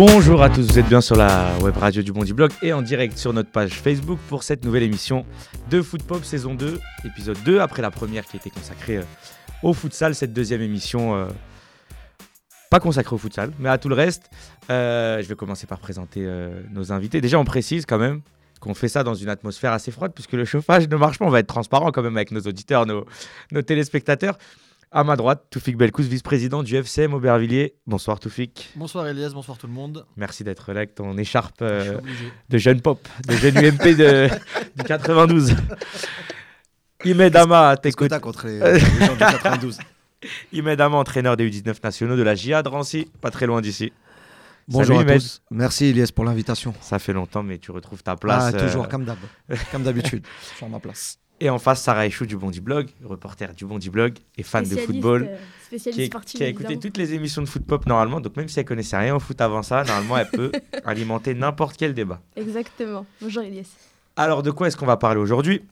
Bonjour à tous, vous êtes bien sur la web radio du Bondi Blog et en direct sur notre page Facebook pour cette nouvelle émission de Foot Pop saison 2, épisode 2, après la première qui était consacrée euh, au futsal, cette deuxième émission euh, pas consacrée au futsal, mais à tout le reste. Euh, je vais commencer par présenter nos invités. Déjà, on précise quand même qu'on fait ça dans une atmosphère assez froide puisque le chauffage ne marche pas. On va être transparent quand même avec nos auditeurs, nos téléspectateurs. À ma droite, Toufik Belkous, vice-président du FCM Aubervilliers. Bonsoir Toufik. Bonsoir Elias, bonsoir tout le monde. Merci d'être là avec ton écharpe euh, de jeune pop, de jeune UMP de, du 92. Imed Ama, t'as contre les, les gens du 92 Imed Ama, entraîneur des U19 nationaux de la GIA de Rancy, pas très loin d'ici. Bonjour Salut, à Imed. tous. Merci Elias pour l'invitation. Ça fait longtemps, mais tu retrouves ta place. Ah, euh, toujours comme d'hab. comme d'habitude. Sur ma place. Et en face, Sarah Echou du Bondi Blog, reporter du Bondi Blog et fan de football. euh, Qui, Spécialiste est- sportif. qui a écouté évidemment. toutes les émissions de foot pop normalement, donc même si elle connaissait rien au foot avant ça, normalement elle peut alimenter n'importe quel débat. Exactement. Bonjour Elias. Alors, de quoi est-ce qu'on va parler aujourd'hui?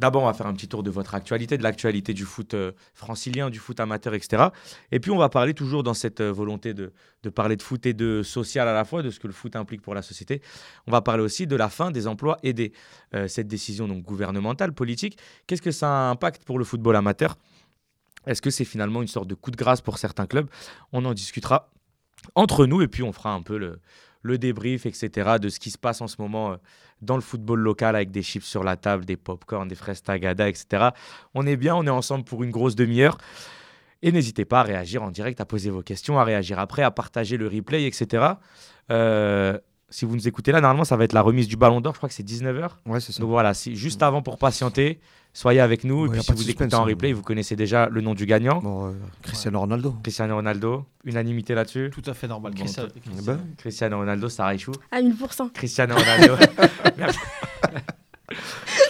D'abord, on va faire un petit tour de votre actualité, de l'actualité du foot euh, francilien, du foot amateur, etc. Et puis, on va parler toujours dans cette euh, volonté de, parler de foot et de social à la fois, de ce que le foot implique pour la société. On va parler aussi de la fin des emplois aidés. Euh, cette décision donc gouvernementale, politique, qu'est-ce que ça impacte pour le football amateur? Est-ce que c'est finalement une sorte de coup de grâce pour certains clubs? On en discutera entre nous et puis on fera un peu le, le débrief, etc., de ce qui se passe en ce moment euh, dans le football local avec des chips sur la table, des pop-corn, des fraises tagada, etc. On est bien, on est ensemble pour une grosse demi-heure. Et n'hésitez pas à réagir en direct, à poser vos questions, à réagir après, à partager le replay, etc. Euh, si vous nous écoutez là, normalement, ça va être la remise du Ballon d'Or. Je crois que c'est 19h. Ouais, c'est ça. Donc voilà, juste avant pour patienter, soyez avec nous. Bon, et puis si vous suspense, écoutez en hein. replay, vous connaissez déjà le nom du gagnant. Bon, euh, Cristiano Ronaldo. Cristiano Ronaldo. Unanimité là-dessus. Tout à fait normal. Bon, ben, Cristiano Ronaldo, Sarah Ichou. À 1000%. Cristiano Ronaldo.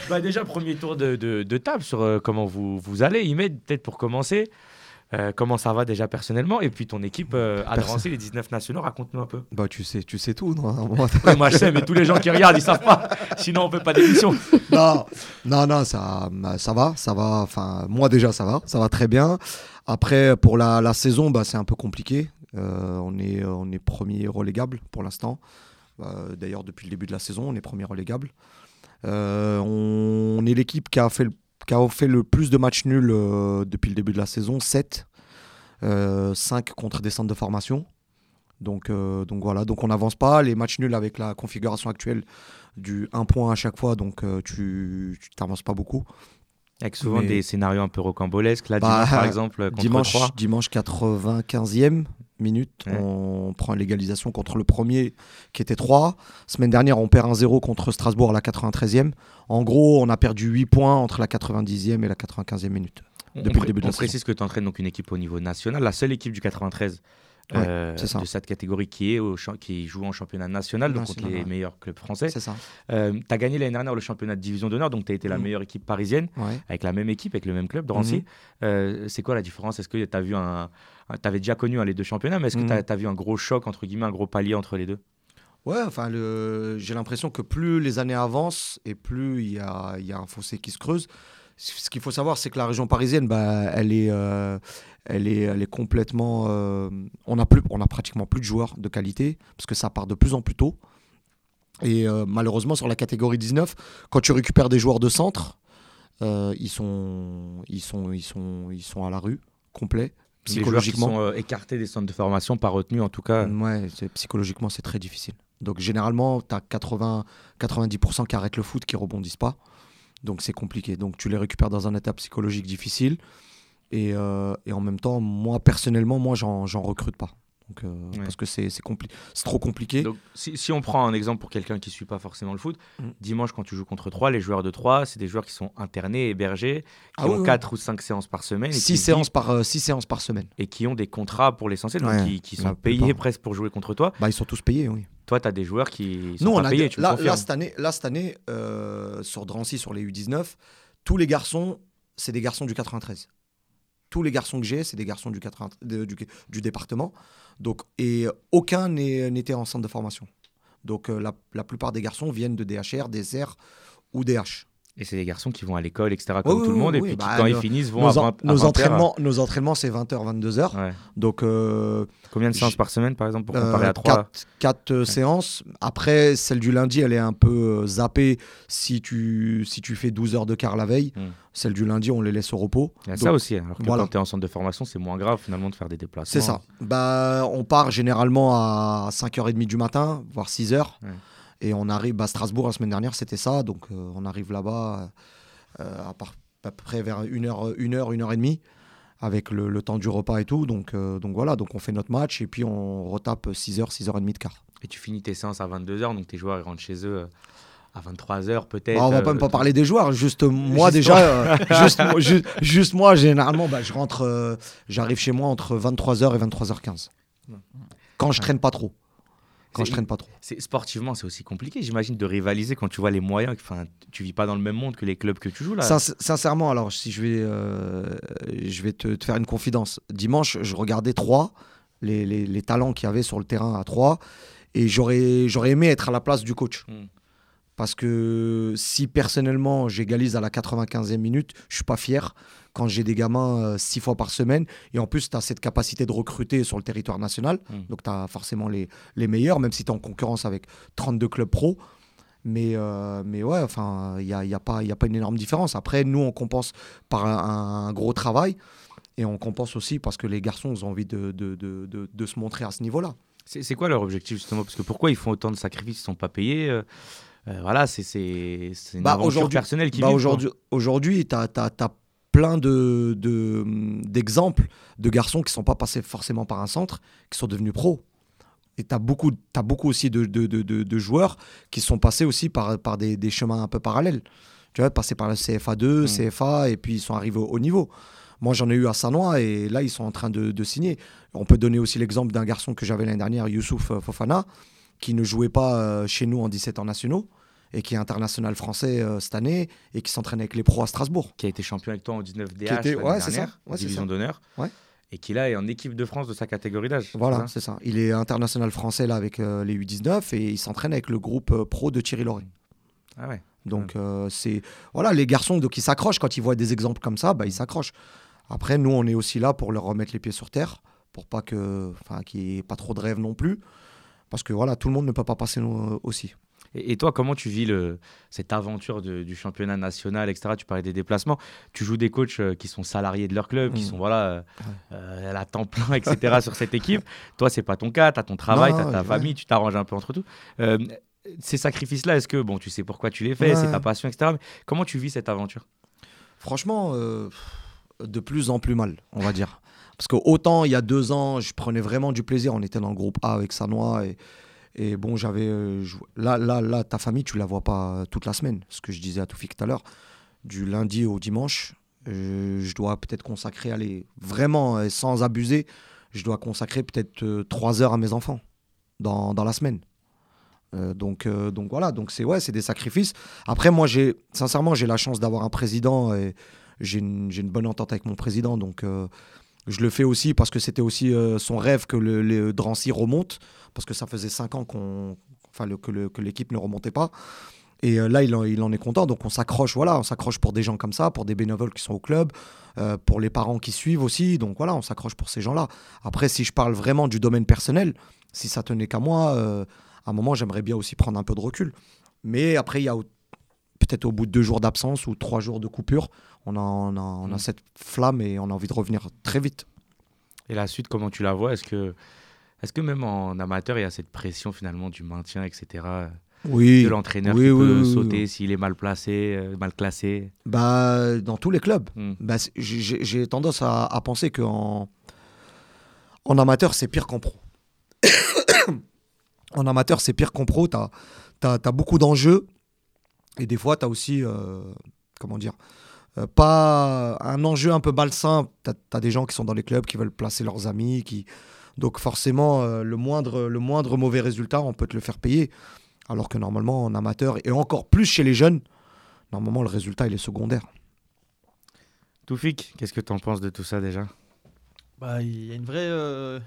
Bah, déjà, premier tour de, de- de table sur euh, comment vous, vous allez. Imed, peut-être pour commencer. Euh, comment ça va déjà personnellement Et puis ton équipe euh, à Drancy, les 19 nationaux, raconte-nous un peu. bah, tu sais, tu sais tout, non Moi, Ouais, moi je sais, mais tous les gens qui regardent, ils savent pas. Sinon, on fait pas d'émission. non, non, non, ça, ça va, ça va. Enfin, moi déjà, ça va, ça va très bien. Après, pour la, la saison, bah, c'est un peu compliqué. Euh, on est, on est premier relégable pour l'instant. Euh, D'ailleurs, depuis le début de la saison, on est premier relégable. Euh, on, on est l'équipe qui a fait le qui a fait le plus de matchs nuls euh, depuis le début de la saison, 7. 5 contre des centres de formation. Donc, euh, donc voilà, donc on n'avance pas. Les matchs nuls avec la configuration actuelle du 1 point à chaque fois, donc euh, tu n'avances pas beaucoup. Avec souvent Mais- des scénarios un peu rocambolesques. Là, Bah, dimanche, par exemple, contre Dimanche, 3. dimanche 95e minute, Ouais. on prend l'égalisation contre le premier qui était 3. Semaine dernière, on perd 1-0 contre Strasbourg à la 93e. En gros, on a perdu 8 points entre la 90e et la 95e minute. Depuis on le début de on la précise que tu entraînes donc une équipe au niveau national, la seule équipe du 93 euh, c'est ça. de cette catégorie qui, est au qui joue en championnat national, donc contre les ouais. meilleurs clubs français. C'est ça. tu as gagné l'année dernière le championnat de division d'honneur, donc tu as été la Mm. meilleure équipe parisienne, Ouais. avec la même équipe, avec le même club de Rancy. Mhm. Euh, c'est quoi la différence? Est-ce que tu as vu un. Tu avais déjà connu hein, les deux championnats, mais est-ce que tu as, vu un gros choc, entre guillemets, un gros palier entre les deux? Ouais, enfin, le... j'ai l'impression que plus les années avancent et plus il y a, y a un fossé qui se creuse. Ce qu'il faut savoir, c'est que la région parisienne, bah, elle, est, euh, elle, est, elle est complètement. euh, on, a plus, on a pratiquement plus de joueurs de qualité parce que ça part de plus en plus tôt. Et euh, malheureusement, sur la catégorie 19, quand tu récupères des joueurs de centre, euh, ils, sont, ils, sont, ils, sont, ils sont à la rue, complet, Les joueurs qui psychologiquement. sont écartés des centres de formation, pas retenus en tout cas. Ouais, psychologiquement, c'est très difficile. Donc, généralement, tu as 80, 90% qui arrêtent le foot, qui rebondissent pas. Donc, c'est compliqué. Donc, tu les récupères dans un état psychologique difficile. Et, euh, et en même temps, moi, personnellement, moi, j'en recrute pas. Donc, euh, Ouais. Parce que c'est trop compliqué. Donc, si, si on prend un exemple pour quelqu'un qui ne suit pas forcément le foot, Mm. dimanche, quand tu joues contre 3, les joueurs de 3, c'est des joueurs qui sont internés, hébergés, qui Ah ont oui, 4 ou 5 séances par semaine et, six, qui, séances par, euh, six séances par semaine. et qui ont des contrats pour l'essentiel, Ouais, qui, qui sont payés presque pour jouer contre toi. Bah, ils sont tous payés, oui. Toi, tu as des joueurs qui sont pas on a payés, des- tu me là, cette année, là, cette année sur Drancy, sur les U19, tous les garçons, c'est des garçons du 93. Tous les garçons que j'ai, c'est des garçons du, 80 de- du, du département. Donc, et aucun n'était en centre de formation. Donc, euh, la, plupart des garçons viennent de DHR, des ou DH. Et c'est des garçons qui vont à l'école, etc., comme oui, tout le oui, monde. et oui, puis bah, quand ils nos- finissent, vont Nos, à en- 20 à nos 20 heures. entraînements, nos entraînements, c'est 20h, 22h. Ouais. Donc, euh, Combien de séances par semaine, par exemple, pour comparer à 3 4, 4 séances. Après, celle du lundi, elle est un peu euh, zappée si tu, si tu fais 12 heures de quart la veille. Hmm. Celle du lundi, on les laisse au repos. Il y a Donc, ça aussi. Alors que voilà. quand tu es en centre de formation, c'est moins grave finalement de faire des déplacements. C'est ça. Bah, on part généralement à 5h30 du matin, voire 6h. Ouais. Et on arrive à Strasbourg la semaine dernière, c'était ça. Donc euh, on arrive là-bas euh, à, par- à peu près vers 1h, 1h, 1h30 avec le, le temps du repas et tout. Donc, euh, donc voilà, donc on fait notre match et puis on retape 6h, 6h30 de quart. Et tu finis tes séances à 22h, donc tes joueurs ils rentrent chez eux euh, à 23h peut-être. Bah, on va euh, pas même pas parler des joueurs, juste moi Juste déjà, euh, juste, moi- ju- juste moi généralement, bah, je rentre, euh, j'arrive chez moi entre 23h et 23h15. Quand je traîne pas trop. Quand je traîne pas trop. Sportivement, c'est aussi compliqué, j'imagine, de rivaliser quand tu vois les moyens. Enfin, tu vis pas dans le même monde que les clubs que tu joues là. Sin- sincèrement, alors si je vais, euh, je vais te, te faire une confidence. Dimanche, je regardais trois, les, les, les talents qu'il y avait sur le terrain à trois, et j'aurais, j'aurais aimé être à la place du coach. Mm. Parce que si personnellement j'égalise à la 95e minute, je suis pas fier quand j'ai des gamins euh, six fois par semaine. Et en plus, tu as cette capacité de recruter sur le territoire national. Mm. Donc, tu as forcément les, les meilleurs, même si tu es en concurrence avec 32 clubs pro. Mais, euh, mais ouais, enfin, il n'y a, y a, pas- y a pas une énorme différence. Après, nous, on compense par un, un gros travail. Et on compense aussi parce que les garçons ont envie de, de, de, de- de se montrer à ce niveau-là. C'est quoi leur objectif justement? Parce que pourquoi ils font autant de sacrifices? Ils sont pas payés euh, Voilà, c'est une Bah, aventure personnelle qui Bah, aujourd'hui, tu as, plein de, de, d'exemples de garçons qui sont pas passés forcément par un centre, qui sont devenus pros. Et tu as beaucoup, t'as beaucoup aussi de, de, de, joueurs qui sont passés aussi par, par des, des chemins un peu parallèles. Tu vois, passés par le CFA2, Mm. CFA, et puis ils sont arrivés au haut niveau. Moi, j'en ai eu à Sanois, et là, ils sont en train de, de signer. On peut donner aussi l'exemple d'un garçon que j'avais l'année dernière, Youssouf euh, Fofana, qui ne jouait pas euh, chez nous en 17 ans nationaux, et qui est international français euh, cette année, et qui s'entraîne avec les pros à Strasbourg. Qui a été champion avec toi en 19 DH Qui était- ouais, c'est dernière, ça. Ouais, division d'honneur. Ouais. Et qui là est en équipe de France de sa catégorie d'âge. Voilà, c'est ça. Il est international français là avec euh, les U19 et il s'entraîne avec le groupe euh, pro de Thierry Lauré. Ah ouais. Donc euh, c'est voilà les garçons donc ils s'accrochent quand ils voient des exemples comme ça, bah ils s'accrochent. Après nous on est aussi là pour leur remettre les pieds sur terre pour pas que enfin qu'il n'y ait pas trop de rêves non plus parce que voilà tout le monde ne peut pas passer aussi. Et, et toi, comment tu vis le, cette aventure de- du championnat national, etc. Tu parlais des déplacements. Tu joues des coachs euh, qui sont salariés de leur club, qui Mm. sont voilà, euh, euh, à temps plein, etc. sur cette équipe. Toi, c'est pas ton cas. Tu as ton travail, tu as ta famille, tu t'arranges un peu entre tout. Euh, ces sacrifices-là, est-ce que, bon, tu sais pourquoi tu les fais, c'est ta passion, etc. Mais comment tu vis cette aventure? Franchement euh, de plus en plus mal on va dire parce que autant il y a deux ans je prenais vraiment du plaisir on était dans le groupe A avec Sanois et Et bon, j'avais. euh, là, là, là, ta famille, tu la vois pas toute la semaine. Ce que je disais à Toufik tout à l'heure. Du lundi au dimanche, euh, je dois peut-être consacrer, allez, vraiment, euh, sans abuser, je dois consacrer peut-être trois heures à mes enfants dans, dans la semaine. Donc, donc voilà, donc c'est ouais, c'est des sacrifices. Après, moi, j'ai sincèrement, j'ai la chance d'avoir un président et j'ai une, une bonne entente avec mon président. Donc, je le fais aussi parce que c'était aussi euh, son rêve que le, le Drancy remonte, parce que ça faisait cinq ans qu'on, enfin, que, l'équipe ne remontait pas. Et euh, là, il en, est content. Donc, on s'accroche, voilà, on s'accroche pour des gens comme ça, pour des bénévoles qui sont au club, euh, pour les parents qui suivent aussi. Donc, voilà, on s'accroche pour ces gens-là. Après, si je parle vraiment du domaine personnel, si ça tenait qu'à moi, euh, à un moment, j'aimerais bien aussi prendre un peu de recul. Mais après, il y a peut-être au bout de deux jours d'absence ou trois jours de coupure, on a, on a, on a Mm. cette flamme et on a envie de revenir très vite. Et la suite, comment tu la vois? Est-ce que, est que même en amateur, il y a cette pression finalement du maintien, etc. Oui, De l'entraîneur Oui, qui oui, peut oui, sauter s'il est mal placé, euh, mal classé? Bah, dans tous les clubs. Hmm. Bah, j'ai- tendance à, à penser qu'en en amateur, c'est pire qu'en pro. en amateur, c'est pire qu'en pro. Tu as, beaucoup d'enjeux. Et des fois, tu as aussi, euh, comment dire, euh, pas un enjeu un peu malsain. Tu as, des gens qui sont dans les clubs, qui veulent placer leurs amis. Qui... Donc forcément, euh, le, moindre, le moindre mauvais résultat, on peut te le faire payer. Alors que normalement, en amateur, et encore plus chez les jeunes, normalement, le résultat, il est secondaire. Toufik, qu'est-ce que tu en penses de tout ça déjà? Bah, il y a une vraie, euh,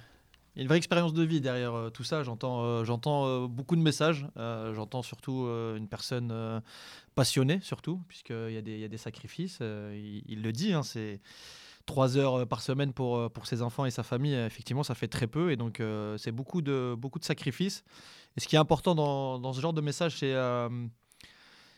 il y a une vraie expérience de vie derrière euh, tout ça. J'entends, euh, euh, beaucoup de messages. J'entends surtout une personne passionnée, surtout, puisqu'il y, a des- sacrifices. Il, le dit, hein, c'est trois heures par semaine pour, ses enfants et sa famille. Effectivement, ça fait très peu. Et donc, c'est beaucoup de, sacrifices. Et ce qui est important dans ce genre de message, c'est.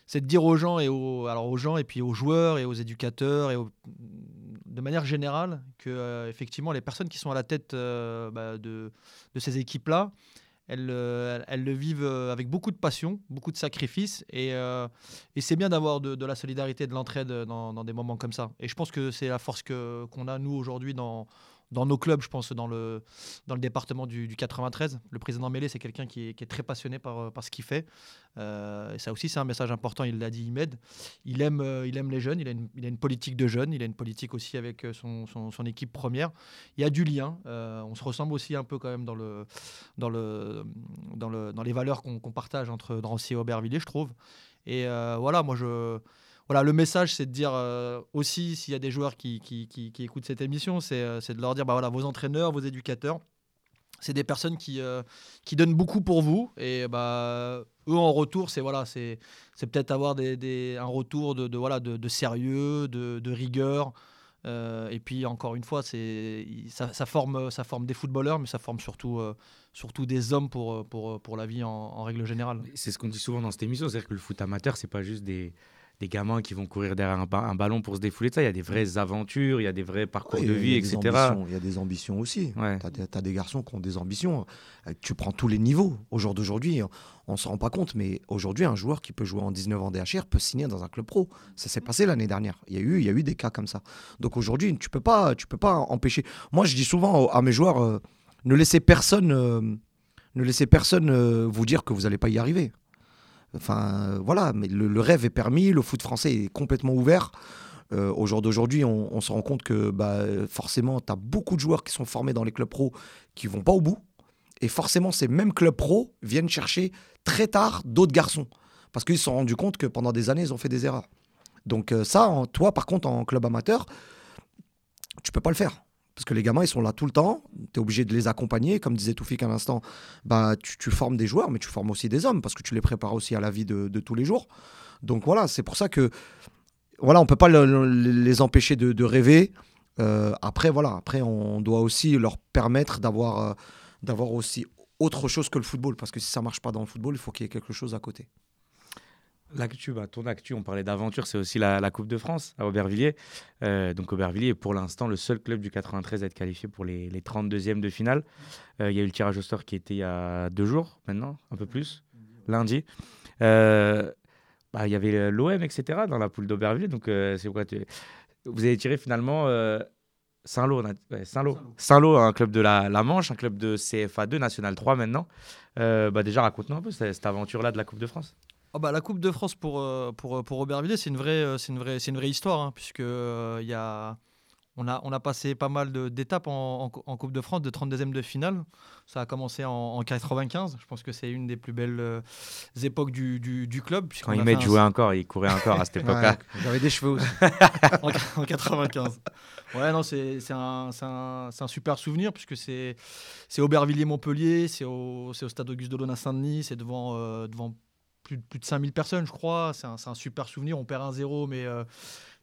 C'est de dire aux gens et aux, alors aux gens et puis aux joueurs et aux éducateurs et de manière générale que euh, effectivement les personnes qui sont à la tête euh, bah, de, de ces équipes là elles, euh, elles- le vivent avec beaucoup de passion, beaucoup de sacrifices et, et c'est bien d'avoir de, la solidarité de l'entraide dans, des moments comme ça. Et je pense que c'est la force qu'on a nous aujourd'hui dans, dans nos clubs, je pense dans le, dans le département du, du 93. Le président Mélé, c'est quelqu'un qui qui est très passionné par, euh, par ce qu'il fait. Euh, et ça aussi, c'est un message important. Il l'a dit, Imed. Il aime, euh, il aime les jeunes. Il a, une, il a une politique de jeunes. Il a une politique aussi avec son, son- son équipe première. Il y a du lien. On se ressemble aussi un peu quand même dans, le, dans, le, dans, le, dans les valeurs qu'on partage entre Drancy et Aubervilliers, je trouve. Et voilà, moi, je. Voilà, le message, c'est de dire euh, aussi, s'il y a des joueurs qui, qui, qui- écoutent cette émission, c'est euh, c'est de leur dire, bah voilà, vos entraîneurs, vos éducateurs, c'est des personnes qui, euh, qui donnent beaucoup pour vous. Et bah, eux, en retour, c'est voilà, c'est peut-être avoir des, des- un retour de, de, voilà, de, de sérieux, de, de rigueur. Et puis, encore une fois, ça, ça forme, ça forme des footballeurs, mais ça forme surtout, surtout des hommes pour, pour, pour la vie en, en règle générale. C'est ce qu'on dit souvent dans cette émission, c'est-à-dire que le foot amateur, c'est pas juste des, des gamins qui vont courir derrière un, ba- un ballon pour se défouler ça. Il y a des vraies aventures, il y a des vrais parcours de vie, etc. Il y a des ambitions aussi. Ouais. Tu as, des garçons qui ont des ambitions. Euh, Tu prends tous les niveaux. Au jour d'aujourd'hui, on ne se rend pas compte, mais aujourd'hui, un joueur qui peut jouer en 19 ans DHR peut signer dans un club pro. Ça s'est passé l'année dernière. Il y, a eu, il y a eu des cas comme ça. Donc aujourd'hui, tu ne peux, pas- tu peux pas empêcher. Moi, je dis souvent à mes joueurs euh, ne laissez personne, euh, ne laissez personne euh, vous dire que vous n'allez pas y arriver. Enfin, voilà, mais le, rêve est permis, le foot français est complètement ouvert. Euh, au jour d'aujourd'hui, on, se rend compte que bah, forcément, tu beaucoup de joueurs qui sont formés dans les clubs pro qui vont pas au bout. Et forcément, ces mêmes clubs pro viennent chercher très tard d'autres garçons. Parce qu'ils se sont rendus compte que pendant des années, ils ont fait des erreurs. Donc euh, ça, toi, par contre, en club amateur, tu peux pas le faire. Parce que les gamins, ils sont là tout le temps. Tu es obligé de les accompagner. Comme disait Toufik à l'instant, bah, tu, formes des joueurs, mais tu formes aussi des hommes, parce que tu les prépares aussi à la vie de, tous les jours. Donc voilà, c'est pour ça que voilà, on peut pas le- le- les empêcher de, de rêver. Euh, après, voilà, après, on doit aussi leur permettre d'avoir euh, d'avoir aussi autre chose que le football. Parce que si ça marche pas dans le football, il faut qu'il y ait quelque chose à côté. L'actu, bah, ton actu, on parlait d'aventure, c'est aussi la, la Coupe de France à Aubervilliers. Euh, donc Aubervilliers est pour l'instant le seul club du 93 à être qualifié pour les, les 32e de finale. Euh, Il y a eu le tirage au sort qui était il y a deux jours maintenant, un peu plus, lundi. Euh, bah, Il y avait l'OM, etc. dans la poule d'Aubervilliers. Donc c'est quoi tu- Vous avez tiré finalement Saint-Lô, ouais, Saint-Lô. Saint-Lô, un club de la, la Manche, un club de CFA2, National 3 maintenant. Bah, déjà, raconte-nous un peu cette, cette aventure-là de la Coupe de France. Ah bah, la Coupe de France pour, euh, pour, pour Aubervilliers, c'est une, vraie, euh, c'est une, vraie, c'est une vraie histoire, hein, puisque euh, il y a, on, a, on a passé pas mal de- d'étapes en, en, en Coupe de France, de 32e de finale. Ça a commencé en, en 95. Je pense que c'est une des plus belles euh, époques du, du, du club. Quand met fait un- jouait encore, il courait encore à cette époque-là. Ouais, J'avais des cheveux aussi. en, en 95. Ouais, non, c'est c'est un, c'est un, c'est un super souvenir puisque c'est c'est Aubervilliers-Montpellier, c'est au, c'est au stade Auguste Delaune à Saint-Denis, c'est devant, euh, devant plus, de- plus de 5000 personnes, je crois. C'est un, c'est un super souvenir. On perd un 0 mais. euh,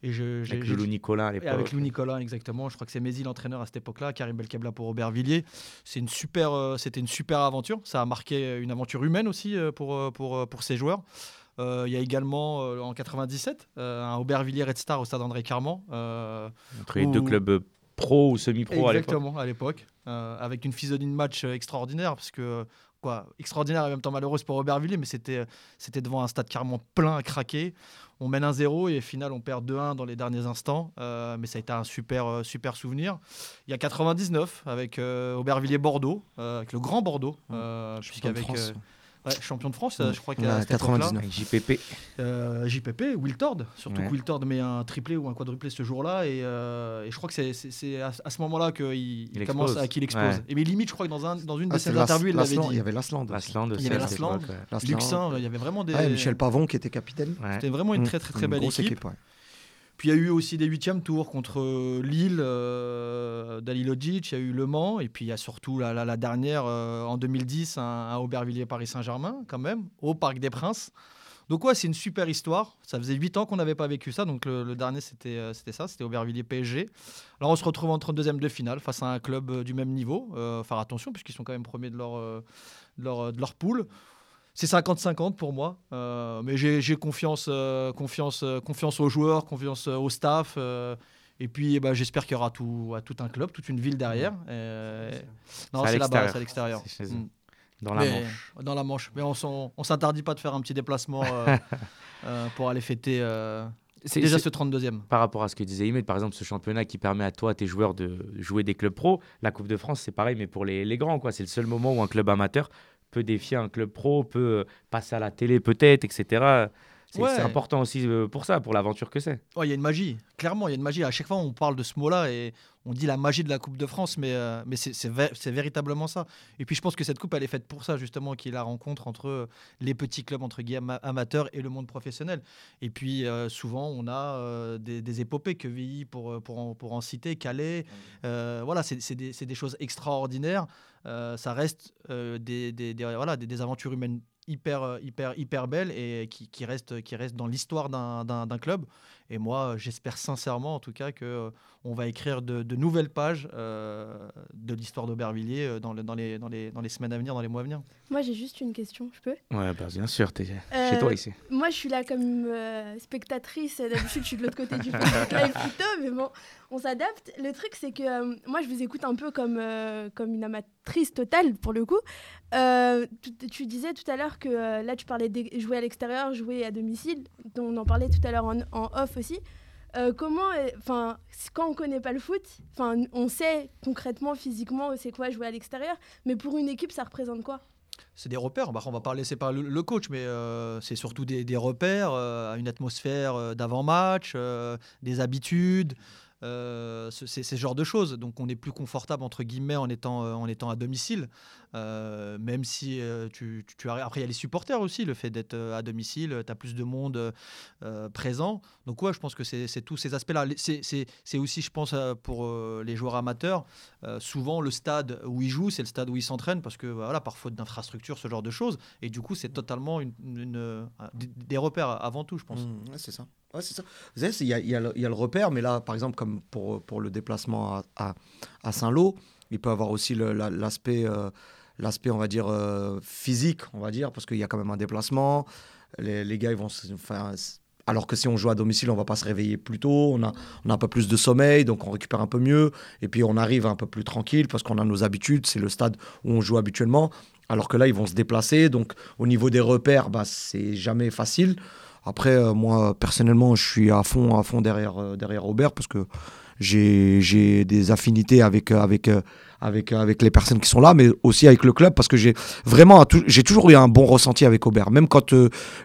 et je, j'ai- Avec Loulou Nicolas à l'époque. avec Lou Nicolas, exactement. Je crois que c'est Mézi l'entraîneur à cette époque-là, Karim Belkebla pour Aubervilliers. C'est une super, euh, c'était une super aventure. Ça a marqué une aventure humaine aussi euh, pour, pour, pour ces joueurs. Euh, Il y a également euh, en 97 euh, un Aubervilliers Red Star au stade André Carman. Entre les deux clubs pro ou semi-pro à l'époque. Exactement, à l'époque, avec une physionomie de match extraordinaire, parce que quoi, extraordinaire et en même temps malheureuse pour Aubervilliers, mais c'était c'était devant un stade carrément plein à craquer. On mène 1-0 et au final on perd 2-1 dans les derniers instants, euh, mais ça a été un super euh, super souvenir. Il y a 99 avec euh, Aubervilliers Bordeaux, euh, avec le grand Bordeaux, euh, puisqu'avec euh, ouais, champion de France, euh, je crois qu'à Ouais, cette époque-là. 99. Avec JPP. Euh, JPP, Wiltord, surtout Ouais. que Wiltord met un triplé ou un quadruplé ce jour-là, et, euh, et je crois que c'est- à, à ce moment-là qu'il il Il commence explose. à qu'il explose. Ouais. Et mais limite, je crois que dans, un, dans une de Ah, ses c'est Las- interviews, il l'avait dit. Il y avait Lasland. Lasland. Il y avait Lasland. Luxin, il y avait vraiment des. Ouais, Michel Pavon qui était capitaine. Ouais. C'était vraiment une Mm. très très très Une belle grosse équipe. équipe. Il y a eu aussi des huitièmes tours contre euh, Lille, euh, Dalilodzic, il y a eu Le Mans, et puis il y a surtout la, dernière euh, en 2010, un, un Aubervilliers-Paris Saint-Germain, quand même, au Parc des Princes. Donc ouais, c'est une super histoire. Ça faisait 8 ans qu'on n'avait pas vécu ça, donc le, dernier c'était euh, c'était ça, c'était Aubervilliers PSG. Alors on se retrouve en 32e de finale face à un club du même niveau. Faire attention puisqu'ils sont quand même premiers de leur, de de leur poule. C'est 50-50 pour moi, euh, mais j'ai confiance, euh, confiance, euh, confiance aux joueurs, confiance euh, au staff. euh, et puis eh ben, j'espère qu'il y aura tout, à tout un club, toute une ville derrière. Euh, non, C'est là-bas, l'extérieur. c'est à l'extérieur. C'est chez eux. Mm. Dans la Mais- Manche. Dans la Manche. Mais on on s'interdit pas de faire un petit déplacement euh, euh, pour aller fêter euh, C'est- déjà ce 32e. par rapport à ce que disait Imed, par exemple, ce championnat qui permet à toi, à tes joueurs, de jouer des clubs pro, la Coupe de France, c'est pareil, mais pour les, les grands, quoi. C'est le seul moment où un club amateur peut défier un club pro, peut euh, passer à la télé peut-être, etc. C'est Ouais. important aussi euh, pour ça, pour l'aventure que c'est. Ouais, Il y a une magie, clairement, il y a une magie. À chaque fois, on parle de ce mot-là et on dit la magie de la Coupe de France, mais, euh, mais c'est- c'est vé- c'est véritablement ça. Et puis je pense que cette Coupe, elle est faite pour ça, justement, qu'il y ait la rencontre entre euh, les petits clubs, entre guillemets, amateurs et le monde professionnel. Et puis euh, souvent, on a euh, des, des épopées, que VI pour, pour, en, pour en citer, Calais. Voilà, c'est des, des choses extraordinaires. Ça reste des, voilà, des, aventures humaines hyper, hyper, hyper belles et qui, qui restent, qui dans l'histoire d'un club. Et moi, euh, j'espère sincèrement, en tout cas, que euh, on va écrire de, de nouvelles pages euh, de l'histoire d'Aubervilliers euh, dans, le- dans, les, dans, les, dans les semaines à venir, dans les mois à venir. Moi, j'ai juste une question, je peux? Ouais, bah, bien sûr, t'es Euh, chez toi ici. Moi, je suis là comme euh, spectatrice. D'habitude, je suis de l'autre côté du Facebook Live plutôt, mais bon, on s'adapte. Le truc, c'est que euh, moi, je vous écoute un peu comme, euh, comme une amatrice totale, pour le coup. Euh, tu, tu disais tout à l'heure que euh, là, tu parlais de jouer à l'extérieur, jouer à domicile. dont on en parlait tout à l'heure en, en off aussi. Euh, comment, enfin, quand on connaît pas le foot, enfin, on sait concrètement, physiquement, c'est quoi jouer à l'extérieur, mais pour une équipe, ça représente quoi? C'est des repères. Bah, on va pas laisser parler le, coach, mais euh, c'est surtout des, repères, euh, une atmosphère euh, d'avant-match, des habitudes. ce- c'est genre de choses. Donc on est plus confortable entre guillemets en étant, en étant à domicile, Euh, même si euh, tu, tu, après il y a les supporters aussi, le fait d'être euh, à domicile, tu as plus de monde euh, présent. Donc ouais, je pense que c'est tous ces aspects-là. C'est aussi, je pense, pour les joueurs amateurs, souvent le stade où ils jouent, c'est le stade où ils s'entraînent parce que voilà, par faute d'infrastructure, ce genre de choses. Et du coup, c'est totalement une, une- des, repères avant tout, je pense. Mmh, ouais, c'est ça. Ouais, c'est ça. Vous savez, il y y y a le repère, mais là, par exemple, comme pour, pour le déplacement à, à, à Saint-Lô, il peut avoir aussi l'aspect, l'aspect, on va dire, euh, physique, on va dire, parce qu'il y a quand même un déplacement. Les, gars, ils vont. alors que si on joue à domicile, on va pas se réveiller plus tôt, on a, on a un peu plus de sommeil, donc on récupère un peu mieux, et puis on arrive un peu plus tranquille parce qu'on a nos habitudes, c'est le stade où on joue habituellement. Alors que là, ils vont se déplacer, donc au niveau des repères, bah, c'est jamais facile. Après, euh, moi, personnellement, je suis à fond, à fond derrière, euh, derrière Aubert parce que j'ai des affinités avec, euh, avec, euh, avec, euh, avec les personnes qui sont là, mais aussi avec le club parce que j'ai vraiment j'ai toujours eu un bon ressenti avec Aubert. Même quand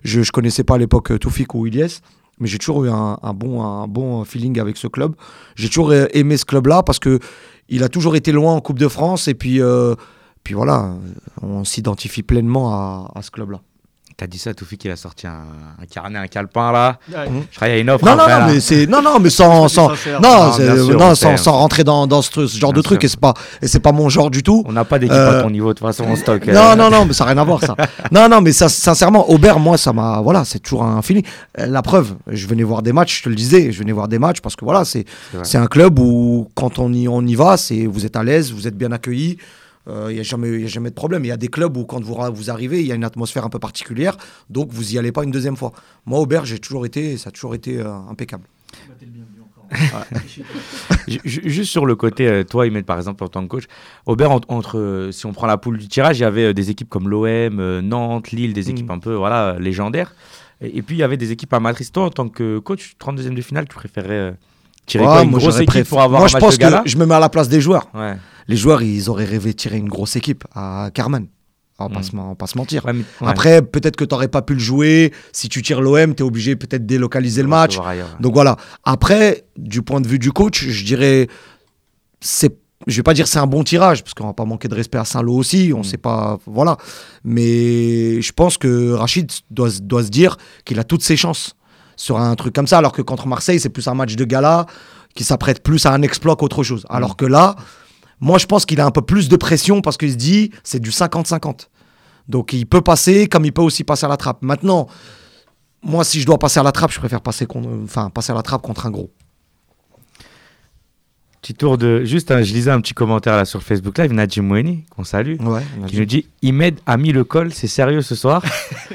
je ne connaissais pas à l'époque Toufik ou Ilyes, mais j'ai toujours eu un, un bon, un bon feeling avec ce club. J'ai toujours aimé ce club-là parce que il a toujours été loin en Coupe de France et puis, puis voilà, on s'identifie pleinement à, à ce club-là. T'as dit ça, Toufi, qu'il a sorti un, un carnet, un calepin là. Ouais. Je crois qu'il y a une offre. Non, non, après, non, mais c'est non, non, mais sans, sans, non, Non, sûr, non, sans, sans rentrer dans, dans ce, ce genre Bien de truc et c'est pas et c'est pas mon genre du tout. On n'a pas d'équipe Euh, à ton niveau, de toute façon, en stock. euh. Non, non, non, mais ça n'a rien à voir ça. non, non, mais ça, sincèrement, Aubert, moi, ça m'a, voilà, c'est toujours un feeling. Euh, La preuve, je venais voir des matchs, je te le disais, je venais voir des matchs parce que voilà, c'est, c'est un club où quand on y, on y va, c'est, vous êtes à l'aise, vous êtes bien accueillis. Il n'y a, jamais- y a jamais de problème. Il y a des clubs où, quand vous, vous arrivez, il y a une atmosphère un peu particulière, donc vous y allez pas une deuxième fois. Moi, Aubert, j'ai toujours été, ça a toujours été euh, impeccable. Ju- ju- Juste sur le côté, euh, toi, Imed, par exemple, en tant que coach, Aubert, en- entre, euh, si on prend la poule du tirage, il y avait euh, des équipes comme l'OM, euh, Nantes, Lille, des Mm. équipes un peu voilà, légendaires. Et, et puis, il y avait des équipes amatrices. Toi, en tant que coach, 32e de finale, tu préférais euh, tirer Ouais, quoi Une moi, grosse j'aurais équipe préf- pour avoir moi, un je pense de gala que je me mets à la place des joueurs. Ouais. Les joueurs, ils auraient rêvé de tirer une grosse équipe à Carmen. On va pas, Mm. se, on va pas se mentir. Ouais, mais- ouais. Après, peut-être que tu n'aurais pas pu le jouer. Si tu tires l'OM, tu es obligé peut-être de délocaliser le match. ailleurs. Donc voilà. Après, du point de vue du coach, je dirais, c'est, je vais pas dire c'est un bon tirage parce qu'on va pas manquer de respect à Saint-Lô aussi. On Mm. sait pas, voilà. Mais je pense que Rachid doit se dire qu'il a toutes ses chances. Sur un truc comme ça. Alors que contre Marseille, c'est plus un match de gala qui s'apprête plus à un exploit qu'autre chose. Alors que là, moi, je pense qu'il a un peu plus de pression parce qu'il se dit c'est du 50-50. Donc il peut passer comme il peut aussi passer à la trappe. Maintenant, moi, si je dois passer à la trappe, je préfère passer, contre, enfin, passer à la trappe contre un gros. Petit tour de. Juste, hein, je lisais un petit commentaire là sur Facebook Live, Najim Moueni, qu'on salue, Ouais, qui nous dit Imed a mis le col, c'est sérieux ce soir?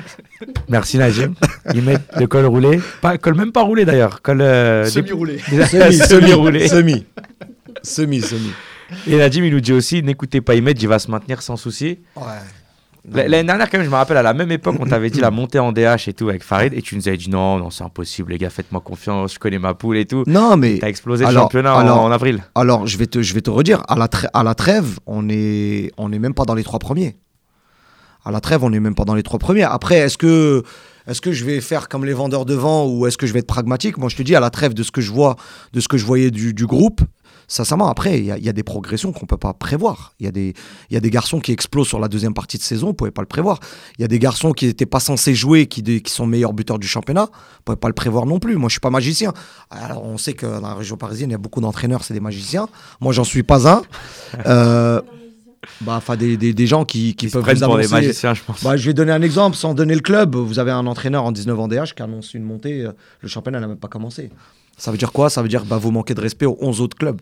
Merci Najim. Imed, le col roulé. Pas, col même pas roulé d'ailleurs. Col. euh, Semi-roulé. dé- Semi, Semi-roulé. Semi. Semi, semi. Et Najim, il nous dit aussi N'écoutez pas Imed, il va se maintenir sans souci. Ouais. L'année dernière, quand même, je me rappelle, à la même époque, on t'avait dit la montée en DH et tout avec Farid, et tu nous avais dit non, non, c'est impossible, les gars, faites-moi confiance, je connais ma poule et tout. Non, mais T'as explosé le championnat en- alors- en, avril. alors je vais te, je vais te redire, à la, à la trêve, on est, on est même pas dans les trois premiers. À la trêve, on n'est même pas dans les trois premiers. Après, est-ce que, est-ce que je vais faire comme les vendeurs de vent ou est-ce que je vais être pragmatique? Moi, je te dis, à la trêve de ce que je vois, de ce que je voyais du, du groupe, sincèrement, après, il y, a- il y a des progressions qu'on peut pas prévoir. Il y, a des- il y a des garçons qui explosent sur la deuxième partie de saison, on pouvait pas le prévoir. Il y a des garçons qui n'étaient pas censés jouer, qui, sont meilleurs buteurs du championnat, on pouvait pas le prévoir non plus. Moi, je suis pas magicien. Alors, on sait que dans la région parisienne, il y a beaucoup d'entraîneurs, c'est des magiciens. Moi, j'en suis pas un. Euh, bah, enfin, des, des- des gens qui, qui Ils se peuvent vous pour des annoncer- magiciens, je pense. bah, je vais donner un exemple sans donner le club. Vous avez un entraîneur en 19 ans DH qui annonce une montée. euh, Le championnat n'a même pas commencé. Ça veut dire quoi? Ça veut dire bah, vous manquez de respect aux 11 autres clubs.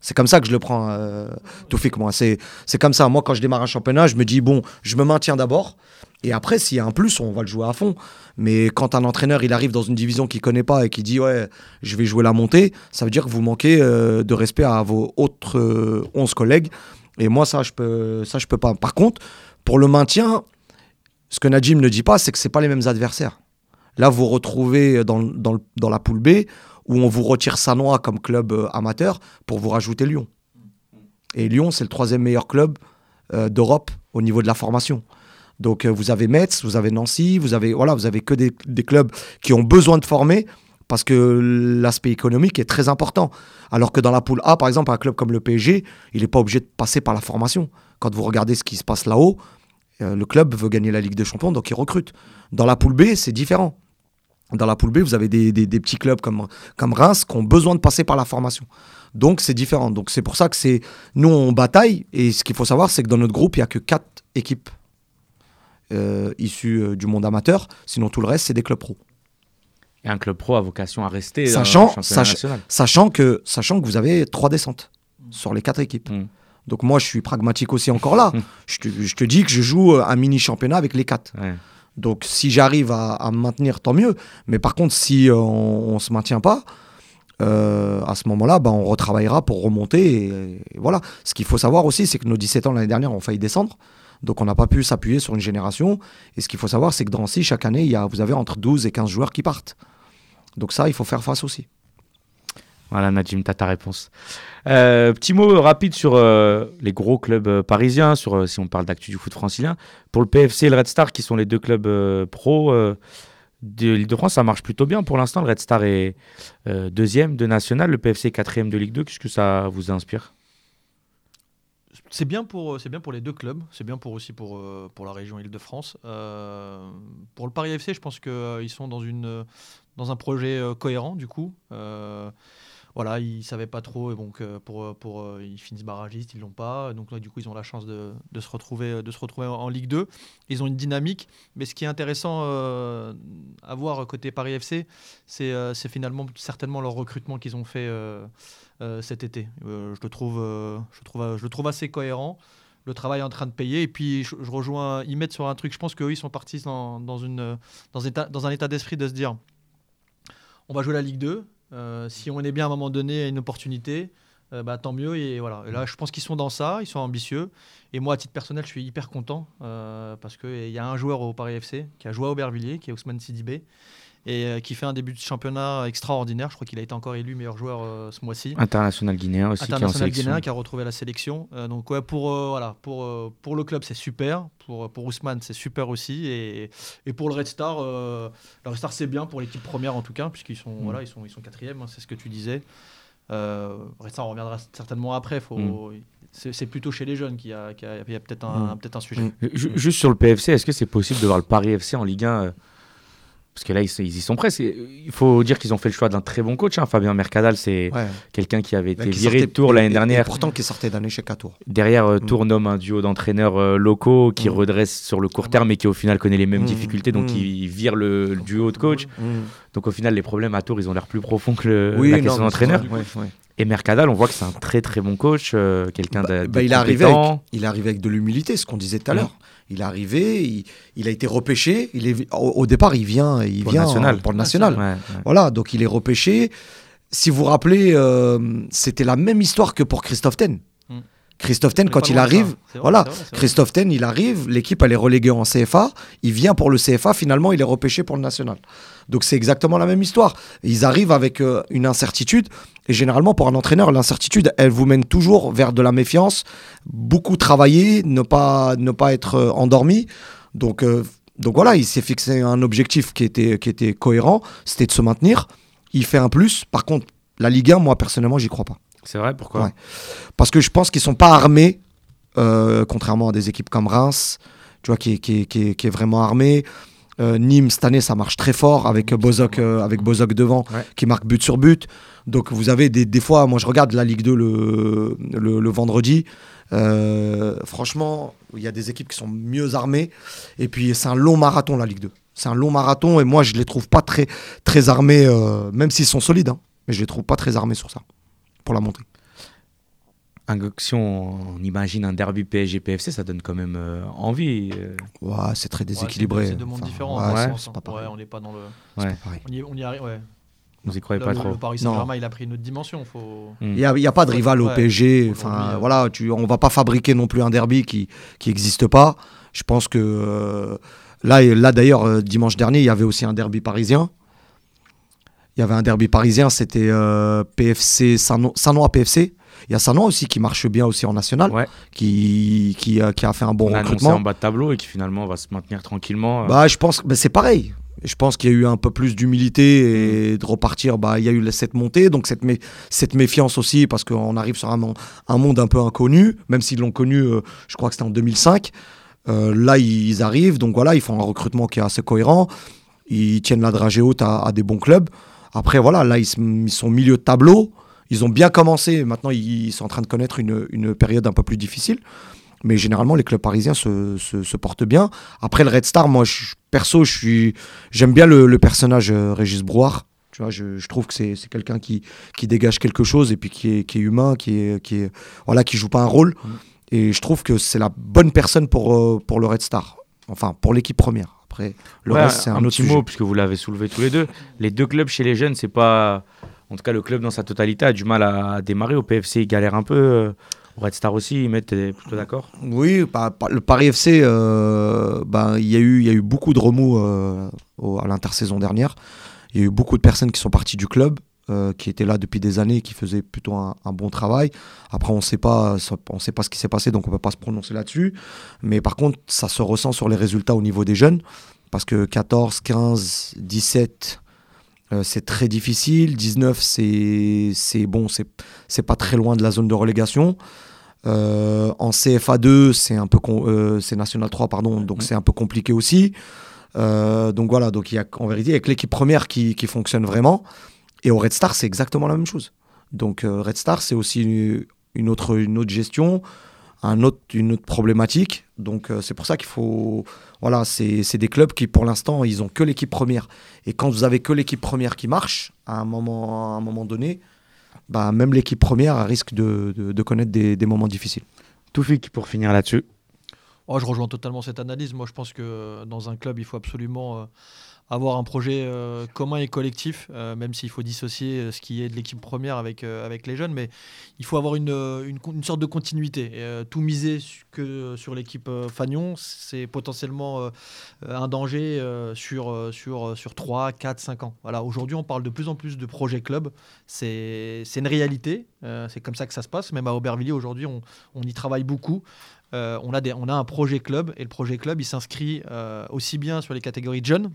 C'est comme ça que je le prends, euh, Toufik, moi. C'est comme ça. Moi, quand je démarre un championnat, je me dis, bon, je me maintiens d'abord. Et après, s'il y a un plus, on va le jouer à fond. Mais quand un entraîneur, il arrive dans une division qu'il connaît pas et qui dit, ouais, je vais jouer la montée, ça veut dire que vous manquez euh, de respect à vos autres euh, 11 collègues. Et moi, ça, je peux, ça, je peux pas. Par contre, pour le maintien, ce que Najim ne dit pas, c'est que c'est pas les mêmes adversaires. Là, vous retrouvez dans, dans la poule B, où on vous retire Sanois comme club euh, amateur pour vous rajouter Lyon. Et Lyon, c'est le troisième meilleur club euh, d'Europe au niveau de la formation. Donc, euh, vous avez Metz, vous avez Nancy, vous avez, voilà, vous avez que des, clubs qui ont besoin de former parce que l'aspect économique est très important. Alors que dans la poule A, par exemple, un club comme le PSG, il n'est pas obligé de passer par la formation. Quand vous regardez ce qui se passe là-haut, le club veut gagner la Ligue des Champions, donc il recrute. Dans la poule B, c'est différent. Dans la poule B, vous avez des, des- des petits clubs comme, comme Reims qui ont besoin de passer par la formation. Donc c'est différent. Donc c'est pour ça que c'est nous on bataille et ce qu'il faut savoir c'est que dans notre groupe il y a que quatre équipes euh, issues euh, du monde amateur. Sinon tout le reste c'est des clubs pro. Et un club pro a vocation à rester Sachant- dans le championnat sach- national. Sachant que sachant que vous avez trois descentes sur les quatre équipes. Mm. Donc moi je suis pragmatique aussi encore là. Je, te, je te dis que je joue un mini championnat avec les quatre. Ouais. Donc si j'arrive à, me maintenir, tant mieux. Mais par contre, si euh, on ne se maintient pas, euh, à ce moment-là, bah, on retravaillera pour remonter. Voilà. Ce qu'il faut savoir aussi, c'est que nos 17 ans l'année dernière ont failli descendre. Donc on n'a pas pu s'appuyer sur une génération. Et ce qu'il faut savoir, c'est que dans Drancy, chaque année, y a, vous avez entre 12 et 15 joueurs qui partent. Donc ça, il faut faire face aussi. Voilà, Najim, t'as ta réponse. Euh, petit mot rapide sur euh, les gros clubs euh, parisiens, sur, si on parle d'actu du foot francilien. Pour le PFC et le Red Star, qui sont les deux clubs pro euh, de l'Île-de-France, ça marche plutôt bien pour l'instant. Le Red Star est deuxième de national, le PFC quatrième de Ligue 2. Qu'est-ce que ça vous inspire? C'est bien pour c'est bien pour les deux clubs, c'est bien pour aussi pour pour la région Île-de-France. Pour le Paris FC, je pense que euh, ils sont dans une dans un projet cohérent du coup. Euh, voilà, ils savaient pas trop, et donc euh, pour pour euh, ils finissent barragistes, ils l'ont pas, donc du coup ils ont la chance de, de se retrouver de se retrouver en, Ligue 2. Ils ont une dynamique, mais ce qui est intéressant euh, à voir côté Paris FC, c'est euh, finalement certainement leur recrutement qu'ils ont fait. euh, euh, cet été. Euh, je, le trouve, euh, je, trouve, je le trouve assez cohérent. Le travail est en train de payer. Et puis, je, rejoins Imet sur un truc. Je pense qu'eux, ils sont partis dans, dans, une, dans un état d'esprit de se dire on va jouer la Ligue 2. Euh, si on est bien à un moment donné à une opportunité, euh, bah, tant mieux. Et, voilà. et là, je pense qu'ils sont dans ça. Ils sont ambitieux. Et moi, à titre personnel, je suis hyper content euh, parce qu'il y a un joueur au Paris FC qui a joué à Aubervilliers, qui est Ousmane Sidibé. Et euh, qui fait un début de championnat extraordinaire. Je crois qu'il a été encore élu meilleur joueur euh, ce mois-ci International guinéen aussi, qui est en international guinéen qui a retrouvé la sélection. Euh, donc ouais, pour voilà, pour pour le club c'est super, pour pour Ousmane c'est super aussi et, et pour le Red Star, le Red Star c'est bien pour l'équipe première en tout cas puisqu'ils sont Mm. voilà ils sont ils sont quatrième, hein, c'est ce que tu disais. Red Star on reviendra certainement après. Faut Mm. c'est plutôt chez les jeunes qu'il y a, y a- a peut-être un Mm. peut-être un sujet. Mm. Ju- Juste sur le PFC, est-ce que c'est possible de voir le Paris FC en Ligue 1 euh, Parce que là, ils, ils y sont presque. Il faut dire qu'ils ont fait le choix d'un très bon coach. hein. Fabien Mercadal, c'est Ouais. quelqu'un qui avait été qui viré de Tours l'année dernière. Et pourtant, qui sortait d'un échec à Tours. Derrière, euh, Mm. Tours nomme un duo d'entraîneurs euh, locaux qui Mm. redressent sur le court terme et qui au final connaît les mêmes Mm. difficultés. Donc, Mm. ils virent le, le duo de coach. Donc, au final, les problèmes à Tours, ils ont l'air plus profonds que le- oui, la question mais d'entraîneur. Et Mercadal, on voit que c'est un très très bon coach, euh, quelqu'un Bah, bah, il, est arrivé avec, compétent. il est arrivé avec de l'humilité, ce qu'on disait tout à Mm. l'heure. Il est arrivé, il, il a été repêché. Il est, au, au départ, il vient, il Pour le national. pour le national. Ouais, ouais. Voilà, donc il est repêché. Si vous vous rappelez, euh, c'était la même histoire que pour Christophe Ten. Christophe Ten, quand il arrive, vrai, voilà, vrai. Christophe Ten, il arrive, l'équipe elle est reléguée en CFA, il vient pour le CFA, finalement il est repêché pour le national. Donc c'est exactement la même histoire. Ils arrivent avec euh, une incertitude, et généralement pour un entraîneur, l'incertitude, elle vous mène toujours vers de la méfiance, beaucoup travailler, ne pas, ne pas être euh, endormi. Donc, euh, donc voilà, il s'est fixé un objectif qui était, qui était cohérent, c'était de se maintenir. Il fait un plus. Par contre, la Ligue 1, moi personnellement, j'y crois pas. C'est vrai, pourquoi Ouais. Parce que je pense qu'ils sont pas armés, euh, contrairement à des équipes comme Reims, tu vois, qui, est- qui, est- qui est- qui est vraiment armé. Euh, Nîmes, cette année, ça marche très fort avec Bozok, euh, avec Bozok devant, Ouais. qui marque but sur but. Donc vous avez des, des fois, moi je regarde la Ligue 2 le, le, le vendredi. Euh, franchement, il y a des équipes qui sont mieux armées. Et puis c'est un long marathon, la Ligue 2. C'est un long marathon et moi je les trouve pas très, très armés, même s'ils sont solides. hein, mais je les trouve pas très armés sur ça, pour la montée. Si on, on imagine un derby PSG-PFC, ça donne quand même euh, envie. euh. Ouais, c'est très déséquilibré. C'est deux mondes Enfin, différents. ouais, c'est- pas pareil. On n'est pas dans le. C'est Ouais. pas pareil. On y, on y arrive, ouais. Vous y croyez Là, pas le, trop le Paris Saint-Germain, il a pris une autre dimension. Faut... Il n'y a, pas de Ouais, rival au ouais. PSG. Enfin, euh, voilà, tu, on va pas fabriquer non plus un derby qui qui n'existe pas. Je pense que euh, là, d'ailleurs, dimanche dernier, il y avait aussi un derby parisien. Il y avait un derby parisien, c'était euh, PFC Saint-Noix PFC. Il y a Saint-Noix aussi qui marche bien aussi en national, Ouais. qui, qui, a- qui a fait un bon on recrutement. en bas de tableau et qui finalement va se maintenir tranquillement. euh. Bah, je pense que bah, c'est pareil. Je pense qu'il y a eu un peu plus d'humilité et de repartir. Bah, il y a eu cette montée, donc cette, mé- cette méfiance aussi, parce qu'on arrive sur un, mon- un monde un peu inconnu, même s'ils l'ont connu, euh, je crois que c'était en 2005. Euh, là, ils arrivent, donc voilà, ils font un recrutement qui est assez cohérent. Ils tiennent la dragée haute à, à des bons clubs. Après, voilà, là, ils, sont milieu de tableau. Ils ont bien commencé. Maintenant, ils, ils sont en train de connaître une, une période un peu plus difficile. Mais généralement, les clubs parisiens se, se- se portent bien. Après, le Red Star, moi, je- perso, je suis, j'aime bien le, le personnage euh, Régis Brouard. Tu vois, je, je trouve que c'est, c'est quelqu'un qui, qui dégage quelque chose et puis qui est, qui est humain, qui est, qui est, voilà, qui joue pas un rôle. Mm. Et je trouve que c'est la bonne personne pour, euh, pour le Red Star. Enfin, pour l'équipe première. Après, le Ouais, reste, c'est un, autre petit sujet. mot, puisque vous l'avez soulevé tous les deux. Les deux clubs chez les jeunes, c'est pas. En tout cas, le club dans sa totalité a du mal à démarrer. Au PFC, il galère un peu. euh, Au Red Star aussi, ils mettent. Plutôt d'accord? Oui, bah, le Paris FC, euh, bah, il y, a eu- il y a eu beaucoup de remous euh, au- à l'intersaison dernière. Il y a eu beaucoup de personnes qui sont parties du club, euh, qui étaient là depuis des années, qui faisaient plutôt un, un bon travail. Après, on ne sait pas, on sait pas ce qui s'est passé, donc on ne peut pas se prononcer là-dessus. Mais par contre, ça se ressent sur les résultats au niveau des jeunes, parce que 14, 15, 17, euh, c'est très difficile. 19, c'est bon, c'est pas très loin de la zone de relégation. Euh, en CFA2, c'est un peu euh, c'est National 3 pardon, donc c'est un peu compliqué aussi. Euh, donc voilà, donc il y a en vérité il y a que l'équipe première qui, qui fonctionne vraiment. Et au Red Star, c'est exactement la même chose. Donc Red Star, c'est aussi une, une autre une autre gestion, un autre une autre problématique. Donc euh, c'est pour ça qu'il faut voilà, c'est c'est des clubs qui pour l'instant ils ont que l'équipe première. Et quand vous avez que l'équipe première qui marche à un moment à un moment donné, bah, même l'équipe première risque de, de- de connaître des, des moments difficiles. Toufik, pour finir là-dessus. Oh, je rejoins totalement cette analyse. Moi, je pense que dans un club, il faut absolument euh, avoir un projet euh, commun et collectif, euh, même s'il faut dissocier euh, ce qui est de l'équipe première avec, avec les jeunes. Mais il faut avoir une, une, sorte de continuité. Tout miser que sur l'équipe Fagnon, c'est potentiellement un danger sur, sur, sur 3, 4, 5 ans. Voilà, Aujourd'hui, on parle de plus en plus de projet club. C'est une réalité. C'est comme ça que ça se passe. Même à Aubervilliers, aujourd'hui, on, on y travaille beaucoup. On, a des, on a un projet club et le projet club il s'inscrit aussi bien sur les catégories de jeunes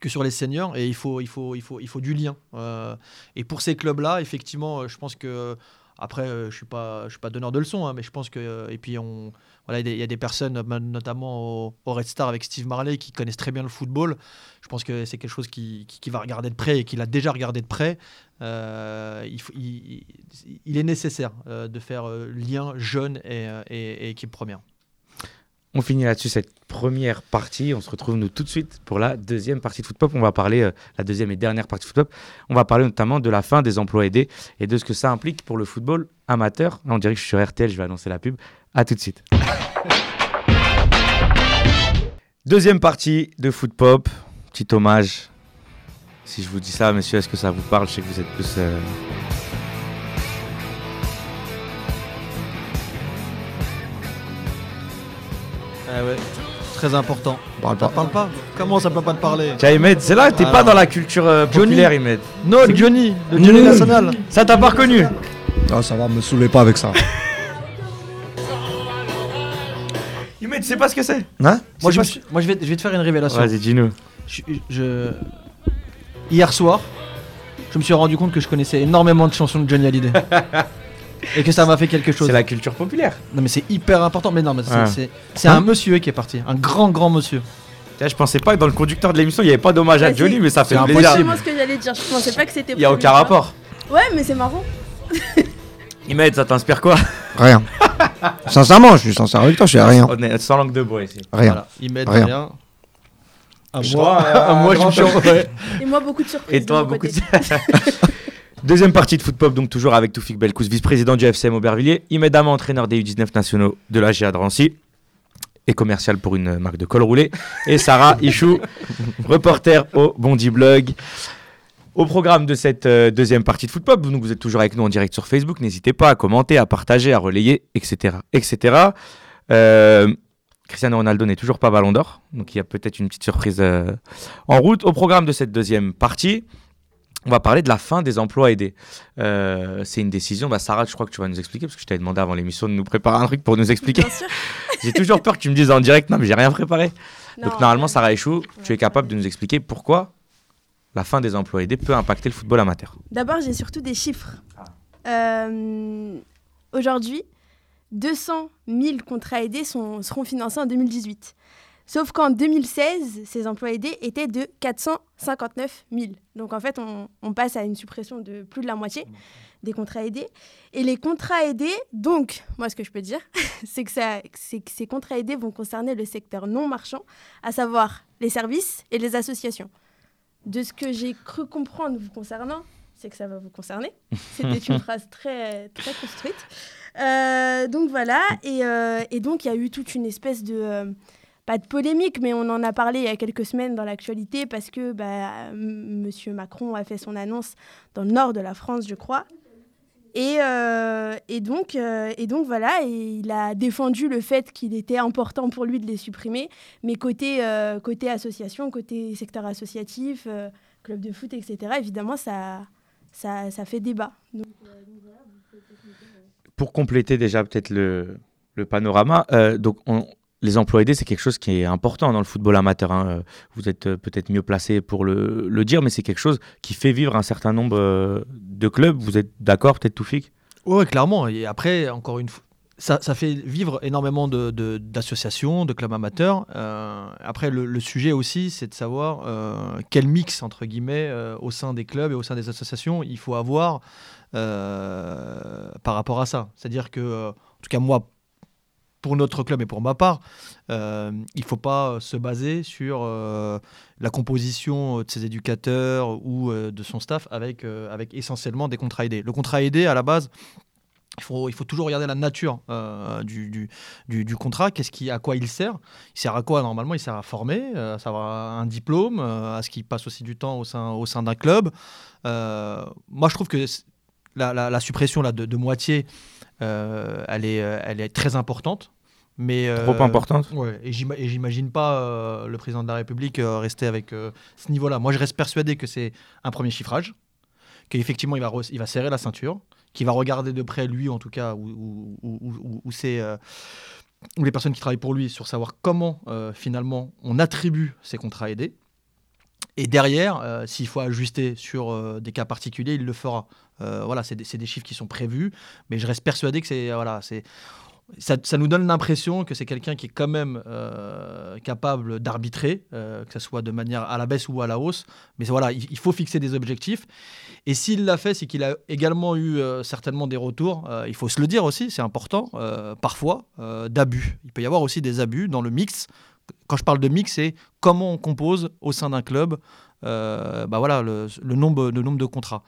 que sur les seniors et il faut, il faut, il faut, il faut du lien. Euh, et pour ces clubs-là, effectivement, euh, je pense que Après, euh, je suis pas, je suis pas donneur de leçons, hein, mais je pense que et puis on, voilà, il y a des- personnes, notamment au, Red Star avec Steve Marley, qui connaissent très bien le football. Je pense que c'est quelque chose qui, qui, va regarder de près et qu'il a déjà regardé de près. Il, est nécessaire de faire lien jeune et- et équipe première. On finit là-dessus cette première partie. On se retrouve nous tout de suite pour la deuxième partie de Footpop. On va parler, euh, la deuxième et dernière partie de Footpop, on va parler notamment de la fin des emplois aidés et de ce que ça implique pour le football amateur. Là, on dirait que je suis sur RTL, je vais annoncer la pub. À tout de suite. deuxième partie de Footpop. Petit hommage. Si je vous dis ça, messieurs, est-ce que ça vous parle? Je sais que vous êtes plus... euh, Ah ouais, très important. Parle pas. parle pas Comment ça peut pas te parler Tiens, Ahmed, c'est là, t'es pas dans la culture euh, Johnny. populaire, Ahmed. Non, Johnny, le Johnny Mmh. national. Ça t'a pas reconnu Ah, ça va, me saoulez pas avec ça. Ahmed, tu sais pas ce que c'est Hein Moi, C'est je, pas- me suis- moi je, vais, je vais te faire une révélation. Vas-y, dis-nous. Je- je- Hier soir, je me suis rendu compte que je connaissais énormément de chansons de Johnny Hallyday. Et que ça m'a fait quelque chose. C'est la culture populaire. Non mais c'est hyper important. Mais non, mais c'est, Ah. c'est- c'est Hein un monsieur qui est parti. Un grand, grand monsieur. Tiens, je pensais pas que dans le conducteur de l'émission, il n'y avait pas d'hommage à Ouais, Johnny, c'est- mais ça fait c'est plaisir. Exactement ce que j'allais dire. Je pensais pas que c'était. Il n'y a aucun rapport. Ouais, mais c'est marrant. Ahmed, ça t'inspire quoi? Rien. Sincèrement, je suis sincère avec toi, je suis à rien. On est sans langue de bois ici. Rien. Voilà. Il m'aide Rien. rien. À Je moi, euh, à moi je grand me suis ouais. Et moi, beaucoup de surprises. Et toi, de beaucoup de... Deuxième partie de Footpop, donc toujours avec Toufik Belkous, vice-président du FCM Aubervilliers, Ama, entraîneur des U19 nationaux de la GA de Rancy et commercial pour une marque de col roulé, et Sarah Ichou, reporter au Bondi Blog. Au programme de cette euh, deuxième partie de Footpop, donc vous êtes toujours avec nous en direct sur Facebook, n'hésitez pas à commenter, à partager, à relayer, etc. etc. Euh, Cristiano Ronaldo n'est toujours pas ballon d'or, donc il y a peut-être une petite surprise euh, en route. Au programme de cette deuxième partie, on va parler de la fin des emplois aidés. Euh, c'est une décision. Bah, Sarah, je crois que tu vas nous expliquer, parce que je t'avais demandé avant l'émission de nous préparer un truc pour nous expliquer. J'ai toujours peur que tu me dises en direct, non, mais j'ai rien préparé. Non, Donc, normalement, euh, Sarah Echou, tu es capable de nous expliquer pourquoi la fin des emplois aidés peut impacter le football amateur. D'abord, j'ai surtout des chiffres. Ah. Euh, Aujourd'hui, 200 000 contrats aidés sont- seront financés en 2018. Sauf qu'en 2016, ces emplois aidés étaient de 459 000. Donc en fait, on, on passe à une suppression de plus de la moitié des contrats aidés. Et les contrats aidés, donc, moi ce que je peux dire, c'est que, ça- c'est que ces contrats aidés vont concerner le secteur non marchand, à savoir les services et les associations. De ce que j'ai cru comprendre vous concernant, c'est que ça va vous concerner. C'était une phrase très, très construite. Euh, donc voilà, et, euh, et donc il y a eu toute une espèce de... euh, pas de polémique, mais on en a parlé il y a quelques semaines dans l'actualité parce que bah, M- Macron a fait son annonce dans le nord de la France, je crois. Et, euh, euh, et donc voilà, et il a défendu le fait qu'il était important pour lui de les supprimer, mais côté, euh, association, côté secteur associatif, club de foot, etc., évidemment, ça, fait débat. Pour compléter déjà peut-être le, le panorama, donc on- les emplois aidés, c'est quelque chose qui est important dans le football amateur. hein. Euh, Vous êtes euh, peut-être mieux placé pour le, dire, mais c'est quelque chose qui fait vivre un certain nombre euh, de clubs. Vous êtes d'accord, peut-être Toufik? Ouais, clairement. Et après, encore une fois, ça, fait vivre énormément de- de- d'associations, de, clubs amateurs. Après, le, sujet aussi, c'est de savoir quel mix, entre guillemets, au sein des clubs et au sein des associations, il faut avoir par rapport à ça. C'est-à-dire que, en tout cas, moi, pour notre club et pour ma part, euh, il ne faut pas se baser sur euh, la composition de ses éducateurs ou euh, de son staff avec, euh, avec essentiellement des contrats aidés. Le contrat aidé, à la base, il faut, il faut toujours regarder la nature euh, du, du, contrat, qu'est-ce qui, à quoi il sert. Il sert à quoi normalement? Il sert à former, euh, à savoir un diplôme, euh, à ce qu'il passe aussi du temps au sein, au sein d'un club. Euh, moi, je trouve que la, suppression là, de, moitié, euh, elle, est, euh, elle est très importante. Mais, euh, Trop importante Ouais, et j'ima- et j'imagine pas euh, le président de la République euh, rester avec euh, ce niveau-là. Moi, je reste persuadé que c'est un premier chiffrage, qu'effectivement, il va, il va serrer la ceinture, qu'il va regarder de près, lui en tout cas, ou, euh, les personnes qui travaillent pour lui, sur savoir comment euh, finalement on attribue ces contrats aidés. Et derrière, euh, s'il faut ajuster sur euh, des cas particuliers, il le fera. Euh, voilà, c'est des, des chiffres qui sont prévus, mais je reste persuadé que c'est voilà, c'est ça, nous donne l'impression que c'est quelqu'un qui est quand même capable d'arbitrer, que ce soit de manière à la baisse ou à la hausse. Mais voilà, il, faut fixer des objectifs. Et s'il l'a fait, c'est qu'il a également eu certainement des retours. il faut se le dire aussi, c'est important. parfois, d'abus. Il peut y avoir aussi des abus dans le mix. Quand je parle de mix, c'est comment on compose au sein d'un club. euh, bah voilà, le, nombre de contrats.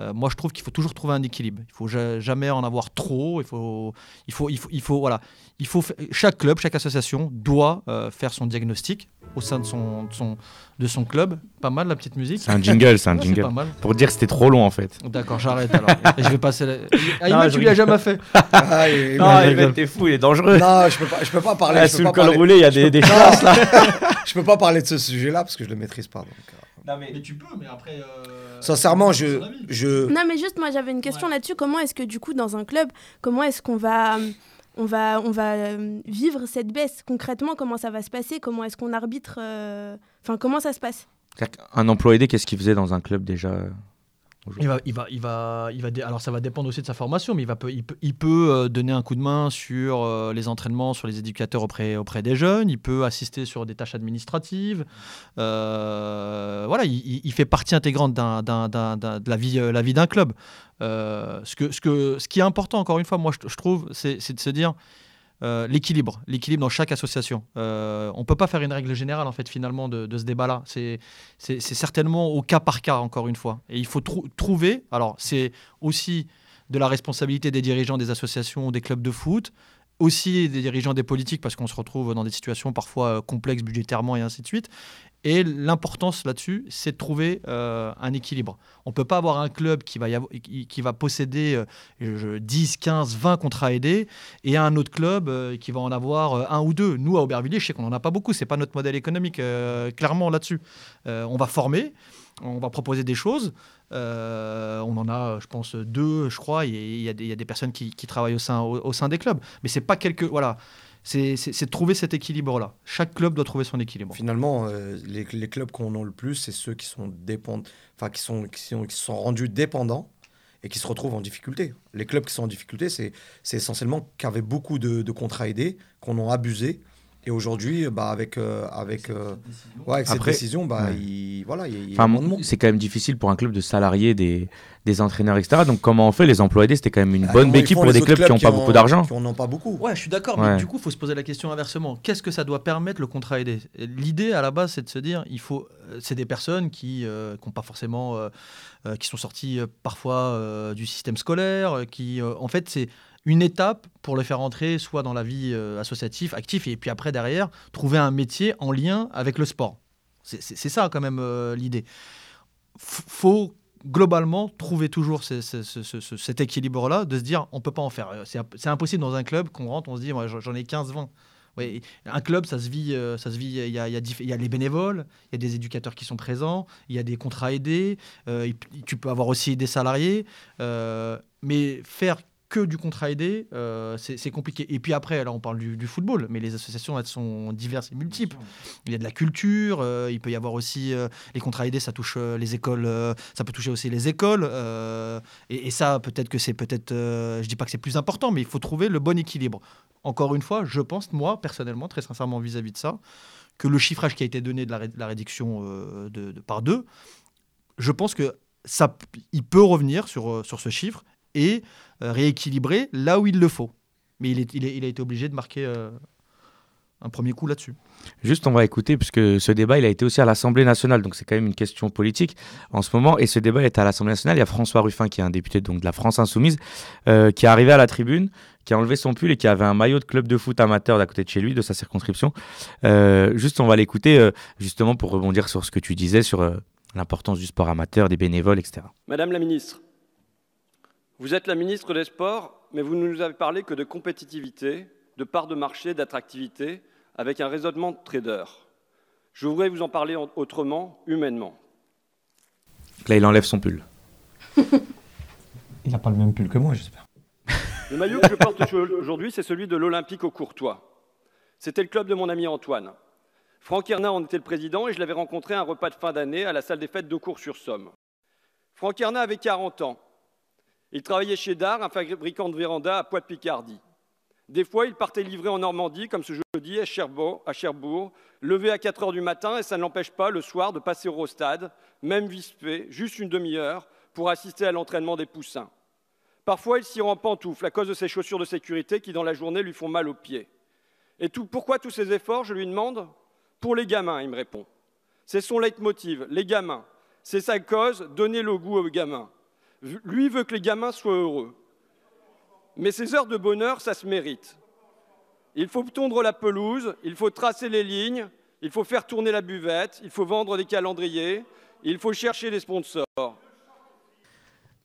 Euh, moi, je trouve qu'il faut toujours trouver un équilibre. Il faut ja- jamais en avoir trop. Il faut, il faut, il faut, il faut voilà, il faut fa- chaque club, chaque association doit euh, faire son diagnostic au sein de son, de son, de son club. Pas mal la petite musique. C'est un jingle, c'est un Ouais, jingle. pas mal. Pour dire que c'était trop long en fait. D'accord, j'arrête alors. Je vais passer. La... Ah, Non, tu jamais fait. Ah, Non, il rigole. t'es fou, il est dangereux. non, je peux pas, je peux pas parler. Ah, je peux sous le pas col parler- roulé, il y a des, des Non, chances là. je peux pas parler de ce sujet-là parce que je le maîtrise pas. donc, euh. Mais tu peux, mais après. euh, Sincèrement, je, je, Non, mais juste, moi, j'avais une question là-dessus. Comment est-ce que, du coup, dans un club, comment est-ce qu'on va, on va, on va euh, vivre cette baisse concrètement? Comment ça va se passer? Comment est-ce qu'on arbitre euh, Enfin, comment ça se passe? Un emploi aidé, qu'est-ce qu'il faisait dans un club déjà? Il va, il va, il va, Alors ça va dépendre aussi de sa formation, mais il va, il peut, il peut euh, donner un coup de main sur euh, les entraînements, sur les éducateurs auprès, auprès des jeunes. Il peut assister sur des tâches administratives. Euh, voilà, il, fait partie intégrante de la vie, la vie d'un club. Ce que, ce que, ce qui est important, encore une fois, moi je, trouve, c'est de se dire. Euh, l'équilibre, l'équilibre dans chaque association. Euh, on ne peut pas faire une règle générale en fait finalement de, ce débat-là. C'est, certainement au cas par cas, encore une fois. Et il faut trou- trouver, alors c'est aussi de la responsabilité des dirigeants des associations, des clubs de foot, aussi des dirigeants des politiques, parce qu'on se retrouve dans des situations parfois euh, complexes budgétairement et ainsi de suite. Et l'importance là-dessus, c'est de trouver euh, un équilibre. On ne peut pas avoir un club qui va, qui, va posséder euh, je- 10, 15, 20 contrats aidés et un autre club euh, qui va en avoir euh, un ou deux. Nous, à Aubervilliers, je sais qu'on n'en a pas beaucoup. Ce n'est pas notre modèle économique, clairement, là-dessus. On va former, on va proposer des choses. On en a, je pense, deux, je crois. Il y, a des- personnes qui, travaillent au sein, au sein des clubs. Mais c'est pas quelque. Voilà. C'est de trouver cet équilibre-là. Chaque club doit trouver son équilibre. Finalement, euh, les, clubs qu'on a le plus, c'est ceux qui sont enfin qui sont, qui sont rendus dépendants et qui se retrouvent en difficulté. Les clubs qui sont en difficulté, c'est essentiellement qu'avaient beaucoup de, de contrats aidés, qu'on en abusé. Et aujourd'hui, bah, avec, euh, avec, euh, ouais, avec Après- cette décision, bah, ouais. il, voilà, il Enfin, c'est quand même difficile pour un club de salarier des, des entraîneurs, etc. Donc, comment on fait Les emplois aidés, c'était quand même une Ah, bonne béquille pour des clubs qui n'ont pas beaucoup d'argent. Qui en ont pas beaucoup. Ouais, je suis d'accord, Ouais. mais du coup, il faut se poser la question inversement. Qu'est-ce que ça doit permettre le contrat aidé? L'idée à la base, c'est de se dire, il faut, euh, c'est des personnes qui n'ont pas forcément, euh, euh, qui sont sorties euh, parfois euh, du système scolaire, euh, qui, euh, en fait, c'est une étape pour les faire entrer soit dans la vie euh, associative, active, et puis après derrière trouver un métier en lien avec le sport. C'est ça quand même euh, l'idée. Faut globalement trouver toujours ce- ce- ce- ce- ce- cet équilibre-là, de se dire on peut pas en faire. Euh, C'est imp- c'est impossible dans un club qu'on rentre, on se dit j'en ai 15-20. Oui, un club, ça se vit, euh, ça se vit. Il y a, il y a les bénévoles, il y a des éducateurs qui sont présents, il y a des contrats aidés. tu peux avoir aussi des salariés, mais faire que du contrat aidé, euh, c'est compliqué. Et puis après, là, on parle du, du football, mais les associations, elles sont diverses et multiples. Il y a de la culture, euh, il peut y avoir aussi euh, les contrats aidés, ça touche les écoles, ça peut toucher aussi les écoles. et, et ça, peut-être que c'est peut-être, je dis pas que c'est plus important, mais il faut trouver le bon équilibre. Encore une fois, je pense, moi, personnellement, très sincèrement vis-à-vis de ça, que le chiffrage qui a été donné de la, ré- de la réduction de, de par deux, je pense que ça, il peut revenir sur, sur ce chiffre et euh, rééquilibrer là où il le faut. Mais il, est, il, est- il a été obligé de marquer euh, un premier coup là-dessus. Juste, on va écouter, puisque ce débat, il a été aussi à l'Assemblée nationale, donc c'est quand même une question politique en ce moment. Et ce débat est à l'Assemblée nationale. Il y a François Ruffin, qui est un député donc, de la France Insoumise, euh, qui est arrivé à la tribune, qui a enlevé son pull et qui avait un maillot de club de foot amateur d'à côté de chez lui, de sa circonscription. Euh, juste, on va l'écouter, euh, justement, pour rebondir sur ce que tu disais, sur euh, l'importance du sport amateur, des bénévoles, etc. Madame la ministre, vous êtes la ministre des Sports, mais vous ne nous avez parlé que de compétitivité, de part de marché, d'attractivité, avec un raisonnement de trader. Je voudrais vous en parler en- autrement, humainement. Là, il enlève son pull. Il n'a pas le même pull que moi, j'espère. Le maillot que je porte aujourd'hui, c'est celui de l'Olympique au Courtois. C'était le club de mon ami Antoine. Franck Erna en était le président et je l'avais rencontré à un repas de fin d'année à la salle des fêtes de Cours-sur-Somme. Franck Erna avait 40 ans. Il travaillait chez Dard, un fabricant de véranda à Poix-de-Picardie. Des fois, il partait livrer en Normandie, comme ce jeudi à Cherbourg, à Cherbourg levé à 4 heures du matin, et ça ne l'empêche pas le soir de passer au stade, même fait, juste une demi-heure, pour assister à l'entraînement des poussins. Parfois, il s'y rend pantoufle à cause de ses chaussures de sécurité qui, dans la journée, lui font mal aux pieds. Et pourquoi tous ces efforts Je lui demande? Pour les gamins, il me répond. C'est son leitmotiv, les gamins. C'est sa cause, donner le goût aux gamins. Lui veut que les gamins soient heureux. Mais ces heures de bonheur, ça se mérite. Il faut tondre la pelouse, il faut tracer les lignes, il faut faire tourner la buvette, il faut vendre des calendriers, il faut chercher des sponsors.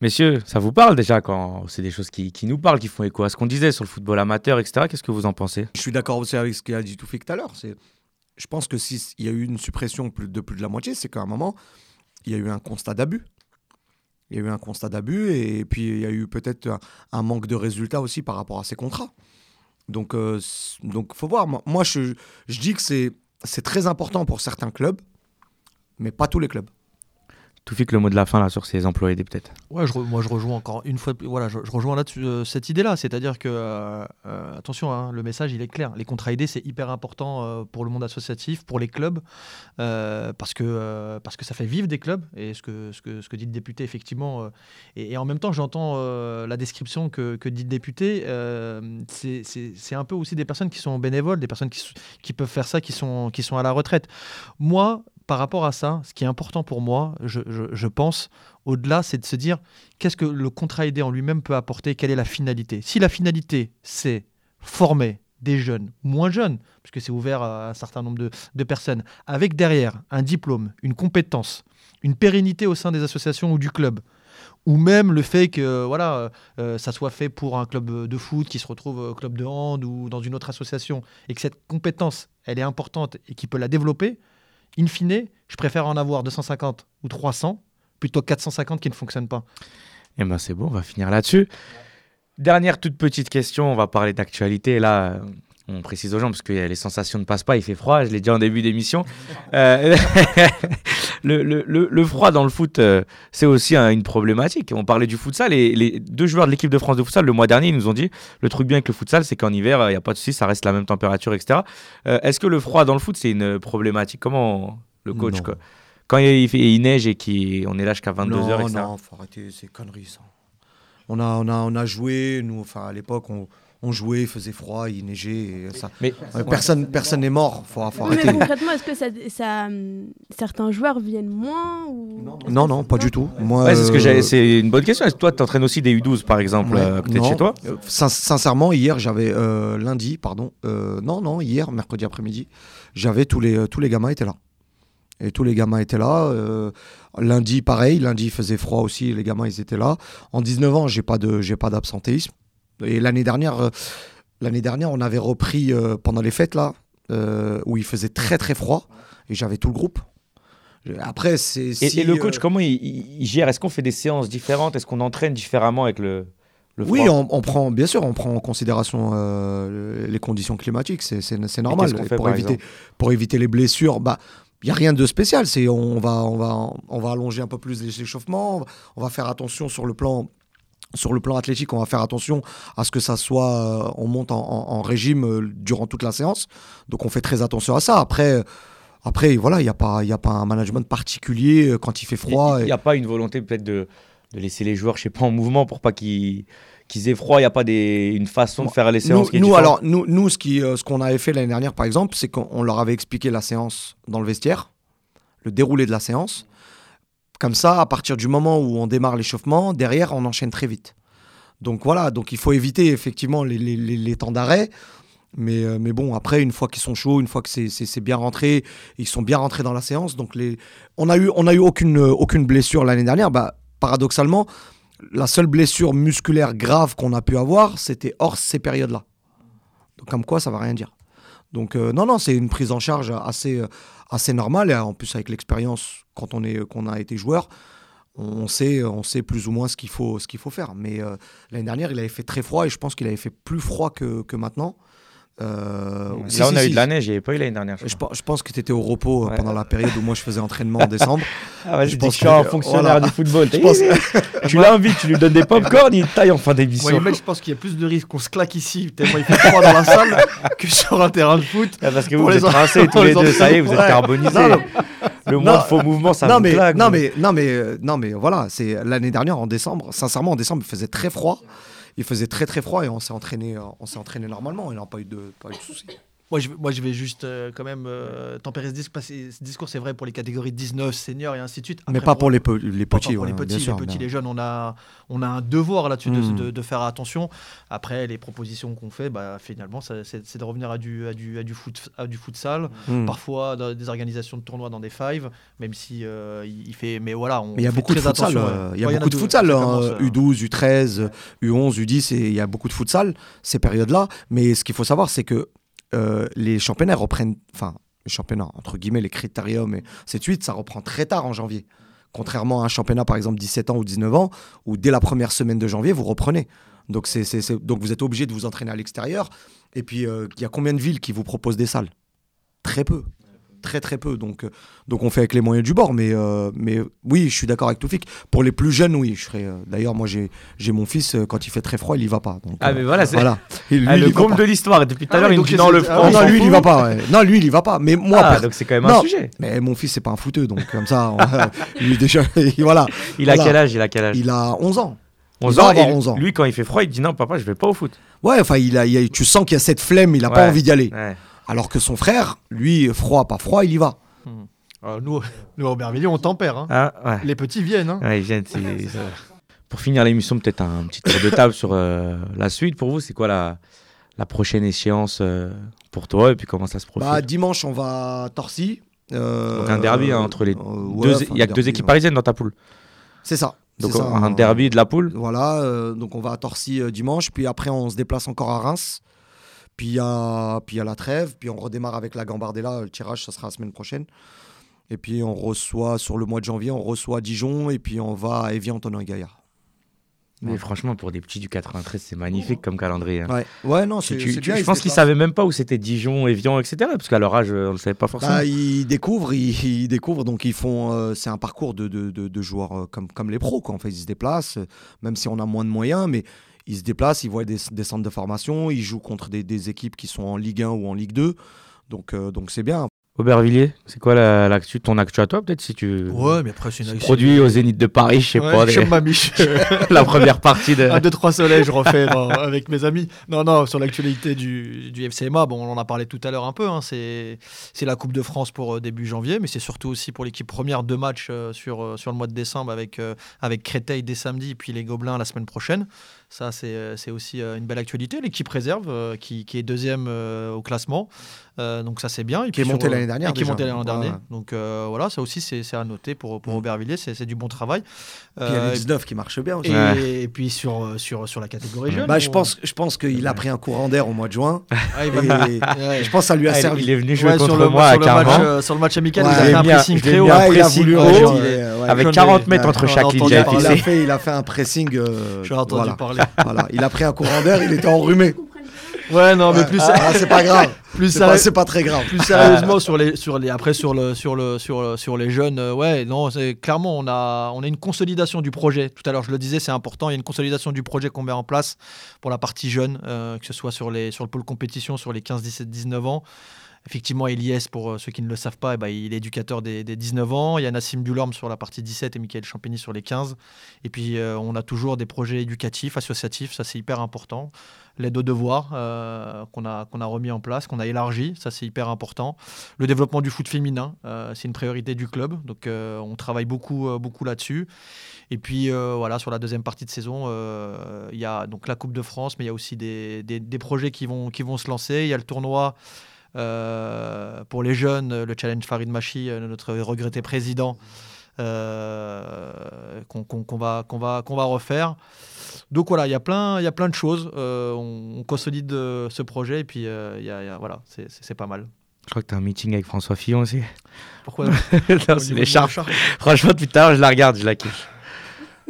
Messieurs, ça vous parle déjà quand c'est des choses qui, nous parlent, qui font écho à ce qu'on disait sur le football amateur, etc. Qu'est-ce que vous en pensez? Je suis d'accord aussi avec ce qu'il a dit tout fait tout à l'heure. Je pense que s'il y a eu une suppression de plus de la moitié, c'est qu'à un moment, il y a eu un constat d'abus. Il y a eu un constat d'abus et puis il y a eu peut-être un, manque de résultats aussi par rapport à ces contrats. Donc, euh, donc faut voir. Moi, je, je dis que c'est très important pour certains clubs, mais pas tous les clubs tout que le mot de la fin là sur ces emplois aidés peut-être. Ouais, moi je rejoins encore une fois, voilà, je, rejoins là euh, cette idée-là, c'est-à-dire que euh, euh, attention, hein, le message il est clair, les contrats aidés c'est hyper important pour le monde associatif, pour les clubs, parce que parce que ça fait vivre des clubs et ce que ce que ce que dit le député effectivement, et, en même temps j'entends la description que, que dit le député, c'est un peu aussi des personnes qui sont bénévoles, des personnes qui, qui peuvent faire ça, qui sont qui sont à la retraite. Moi par rapport à ça, ce qui est important pour moi, je, pense, au-delà, c'est de se dire qu'est-ce que le contrat aidé en lui-même peut apporter, quelle est la finalité? Si la finalité, c'est former des jeunes, moins jeunes, puisque c'est ouvert à un certain nombre de, personnes, avec derrière un diplôme, une compétence, une pérennité au sein des associations ou du club, ou même le fait que voilà, euh, ça soit fait pour un club de foot qui se retrouve au club de hand ou dans une autre association, et que cette compétence, elle est importante et qui peut la développer, in fine, je préfère en avoir 250 ou 300 plutôt 450 qui ne fonctionnent pas. Eh ben c'est bon, on va finir là-dessus. Dernière toute petite question, on va parler d'actualité. Là, on précise aux gens parce que les sensations ne passent pas, il fait froid, je l'ai dit en début d'émission. Euh, le, froid dans le foot, euh, c'est aussi une problématique. On parlait du futsal et les deux joueurs de l'équipe de France de futsal, le mois dernier, ils nous ont dit le truc bien avec le futsal, c'est qu'en hiver, il n'y a pas de souci, ça reste la même température, etc. Euh, est-ce que le froid dans le foot, c'est une problématique? Comment le coach Quand il, fait, il neige et qu'on est là jusqu'à 22h, etc. Non, faut arrêter ces conneries, ça. On a, on a, on a joué, nous, enfin, à l'époque, on on jouait, il faisait froid, il neigeait. ça. Mais personne, personne n'est mort. Faut, faut arrêter. Mais concrètement, est-ce que ça, ça, certains joueurs viennent moins ou... Non, non, pas du tout. Moi, c'est, ce que euh, c'est une bonne question. Est-ce que toi, tu entraînes aussi des U12 par exemple euh, peut-être chez toi euh, Sincèrement, hier, j'avais lundi, pardon. non, non, hier, mercredi après-midi, j'avais tous les tous les gamins étaient là. Et tous les gamins étaient là. lundi, pareil. Lundi, il faisait froid aussi. Les gamins, ils étaient là. En 19 ans, j'ai pas de, j'ai pas d'absentéisme. Et l'année dernière, euh, l'année dernière, on avait repris euh, pendant les fêtes là, euh, où il faisait très très froid, et j'avais tout le groupe. Après, c'est. Et, le coach, comment il, gère? Est-ce qu'on fait des séances différentes? Est-ce qu'on entraîne différemment avec le, le froid? Oui, on, prend, bien sûr, on prend en considération les conditions climatiques. C'est normal. pour, éviter, pour éviter les blessures, bah. Il n'y a rien de spécial, c'est on va, on, va, on va allonger un peu plus les échauffements, on va faire attention sur le plan sur le plan athlétique, on va faire attention à ce que ça soit, euh, on monte en, régime euh, durant toute la séance. Donc on fait très attention à ça. Après, après voilà, il n'y a, pas, a pas un management particulier euh, quand il fait froid. Il n'y a pas une volonté peut-être de, laisser les joueurs, je sais pas, en mouvement pour pas qu'ils qu'ils aient froid. Il n'y a pas des, une façon de faire les séances nous, alors, nous, nous, ce qu'on ce qu'on avait fait l'année dernière, par exemple, c'est qu'on leur avait expliqué la séance dans le vestiaire, le déroulé de la séance. Comme ça, à partir du moment où on démarre l'échauffement, derrière, on enchaîne très vite. Donc voilà, donc il faut éviter effectivement les, temps d'arrêt. Mais, euh, mais bon, après, une fois qu'ils sont chauds, une fois que c'est bien rentré, ils sont bien rentrés dans la séance. Donc les... on a eu, aucune, blessure l'année dernière. Bah, paradoxalement, la seule blessure musculaire grave qu'on a pu avoir, c'était hors ces périodes-là. Donc comme quoi, ça va rien dire. Donc euh, non, non, c'est une prise en charge assez, euh, assez normale. Et en plus, avec l'expérience, quand on, est, qu'on a été joueur, on sait, on sait plus ou moins ce qu'il faut, ce qu'il faut faire. Mais euh, l'année dernière, il avait fait très froid et je pense qu'il avait fait plus froid que, que maintenant. Euh, si, Là, on si, a eu si. de la neige, il n'y avait pas eu l'année dernière. je pense que tu étais au repos euh, Ouais. pendant la période où moi je faisais entraînement en décembre. Ah ouais, je je pense pense que je suis un fonctionnaire voilà. du football. Je pense- Tu l'invites, tu lui donnes des popcorn, il taille en fin d'émission. Moi, je pense qu'il y a plus de risques qu'on se claque ici, tellement il fait froid dans la salle, que sur un terrain de foot. Ah, parce que vous, vous les êtes rincés tous les deux, ça y est, vous êtes Ouais. carbonisés. Le moins de faux mouvements, ça non, vous mais, claque. non, mais, non, mais, euh, non, mais voilà, c'est l'année dernière en décembre. Sincèrement, en décembre, il faisait très froid. Il faisait très très froid et on s'est entraîné, euh, on s'est entraîné normalement. Il n'a pas eu de, pas eu de soucis. Moi je, moi, je vais juste euh, quand même euh, tempérer ce discours. Ce discours, c'est vrai pour les catégories 19, seniors et ainsi de suite. mais Après, pas pour- les, pe- les Pas- pas petits. pour les petits, bien sûr, les petits, les jeunes, on a, on a un devoir là-dessus de- Mm. de, de faire attention. Après, les propositions qu'on fait, bah, finalement, c'est de revenir à du, à du, à du, foot, à du futsal. Mm. Parfois, dans des organisations de tournois dans des fives, même si euh, il fait. Mais voilà, on Mais il y a beaucoup de futsal. euh. Il y a beaucoup de futsal. ça hein, commence, euh, U12, U13, U11, U10, et il y a beaucoup de futsal ces périodes-là. Mais ce qu'il faut savoir, c'est que euh, les championnats reprennent. Enfin, les championnats, entre guillemets, les critériums et de suite, ça reprend très tard en janvier. Contrairement à un championnat, par exemple, 17 ans ou 19 ans, où dès la première semaine de janvier, vous reprenez. Donc, c'est- donc vous êtes obligé de vous entraîner à l'extérieur. Et puis, euh, il y a combien de villes qui vous proposent des salles? Très peu. Très, très peu. Donc, euh, donc, on fait avec les moyens du bord. Mais, euh, mais oui, je suis d'accord avec Toufik. Pour les plus jeunes, oui. Je serais, euh, D'ailleurs, moi, j'ai, j'ai mon fils, quand il fait très froid, il y va pas. Donc, Ah, euh, mais voilà, c'est voilà. Ah, le comble de l'histoire. Depuis tout à Ah l'heure, il me dit non, le ah oui, on non, lui, il y va pas. ouais. Non, lui, il y va pas. Mais moi, Ah, donc c'est quand même Non. un sujet. mais mon fils, c'est pas un fouteux. Donc, comme ça, on- lui, déjà, voilà. Il a Voilà. quel âge Il a quel âge? Il a 11 ans. 11 va ans. avoir et 11 ans. Lui, quand il fait froid, il dit non, papa, je vais pas au foot. Ouais, enfin, il a, il a- tu sens qu'il y a cette flemme, il a pas envie d'y aller. Ouais. Alors que son frère, lui, froid, pas froid, il y va. Alors, nous, nous, à Aubervilliers, on tempère. hein. Ah, ouais. Les petits viennent. hein. Ouais, ils viennent, c'est- ça- Pour finir l'émission, peut-être un petit tour de table sur euh, la suite pour vous. C'est quoi la, la prochaine échéance euh, pour toi et puis comment ça se profile? Bah, dimanche, on va à Torcy. Euh, Donc un derby hein, entre les euh, ouais, deux. enfin, Il y a que deux équipes ouais. parisiennes dans ta poule. C'est ça. Donc ça, un derby de la poule. Voilà, euh, donc on va à Torcy euh, dimanche, puis après on se déplace encore à Reims, puis il y a, puis il y a la trêve, puis on redémarre avec la Gambardella, le tirage ça sera la semaine prochaine. Et puis on reçoit sur le mois de janvier, on reçoit Dijon, et puis on va à Evian, Antonin Gaillard. Mais Ouais. franchement, pour des petits du 93, c'est magnifique comme calendrier. hein. Ouais, ouais non, Si c'est bien, je pense se qu'ils déplacent. savaient même pas où c'était Dijon, Evian, etc. Parce qu'à leur âge, on le savait pas forcément. Bah, ils découvrent, ils, ils découvrent, donc ils font. euh, c'est un parcours de, de, de- de joueurs euh, comme, comme les pros, quoi. En fait, ils se déplacent, euh, même si on a moins de moyens, mais ils se déplacent, ils voient des, des centres de formation, ils jouent contre des, des équipes qui sont en Ligue 1 ou en Ligue 2. Donc, euh, donc c'est bien. Aubervilliers, c'est quoi la- l'actu, ton actu à toi peut-être si tu Ouais, mais après, c'est une produis au Zénith de Paris, je sais Ouais, pas, des- Chum Mamiche. la première partie de. Un, deux, trois soleils, je refais dans- avec mes amis. Non, non, sur l'actualité du, du FCMA, bon, on en a parlé tout à l'heure un peu. hein, c'est c'est la Coupe de France pour euh, début janvier, mais c'est surtout aussi pour l'équipe première deux matchs euh, sur, euh, sur le mois de décembre avec, euh, avec Créteil dès samedi, puis les Gobelins la semaine prochaine. Ça, c'est euh, c'est aussi euh, une belle actualité. L'équipe réserve, euh, qui, qui est deuxième euh, au classement. Euh, donc ça, c'est bien. Et Qui est montée l'année dernière et Qui est montée l'année Ouais, dernière. Donc euh, voilà, ça aussi, c'est à noter pour, pour Mm. Aubervilliers. C'est c'est du bon travail. Puis il y a Euh, les 19 qui marchent bien aussi. et, Ouais. et puis sur, sur, sur la catégorie jeune. Bah, je pense, je pense qu'il a pris un courant d'air au mois de juin. Ah, Et Ouais. je pense que ça lui a Ah, servi. il est venu jouer Ouais, contre sur le, moi à sur, le match, euh, sur le match amical, Ouais, il a fait un à- pressing très haut. à il a voulu avec j'en ai- 40 mètres entre j'en ai chaque ligne, entendu j'ai il a fait, il a fait un pressing. euh, J'ai entendu voilà. parler. Voilà. Il a pris un courant d'air, il était enrhumé. Ouais, non, mais Ouais. plus, Ah, c'est pas grave. plus, C'est sérieux- pas, c'est pas très grave. plus sérieusement sur les, sur les, après sur le, sur le, sur le- sur les jeunes, euh, ouais, non, c'est clairement on a, on a une consolidation du projet. Tout à l'heure, je le disais, c'est important. Il y a une consolidation du projet qu'on met en place pour la partie jeune, euh, que ce soit sur les, sur le pôle compétition, sur les 15, 17, 19 ans. Effectivement, Eliès, pour euh, ceux qui ne le savent pas, eh ben, il est éducateur des, des 19 ans. Il y a Nassim Dulorme sur la partie 17 et Michael Champigny sur les 15. Et puis, euh, on a toujours des projets éducatifs, associatifs. Ça, c'est hyper important. L'aide aux devoirs euh, qu'on a, remis en place, qu'on a élargi. Ça, c'est hyper important. Le développement du foot féminin, c'est une priorité du club. Donc, on travaille beaucoup, là-dessus. Et puis, voilà, sur la deuxième partie de saison, il y a donc la Coupe de France, mais il y a aussi des, projets qui vont, qui vont se lancer. Il y a le tournoi pour les jeunes, le challenge Farid Machi, euh, notre regretté président, euh, qu'on va, qu'on va, qu'on va refaire. Donc voilà, il y a plein, il y a plein de choses. Euh, on, on consolide euh, ce projet et puis euh, il y a- il y a- voilà, c'est- pas mal. Je crois que tu as un meeting avec François Fillon aussi. Pourquoi? Non, c'est l'écharpe. Franchement, depuis tout à l'heure, je la regarde, je la kiffe.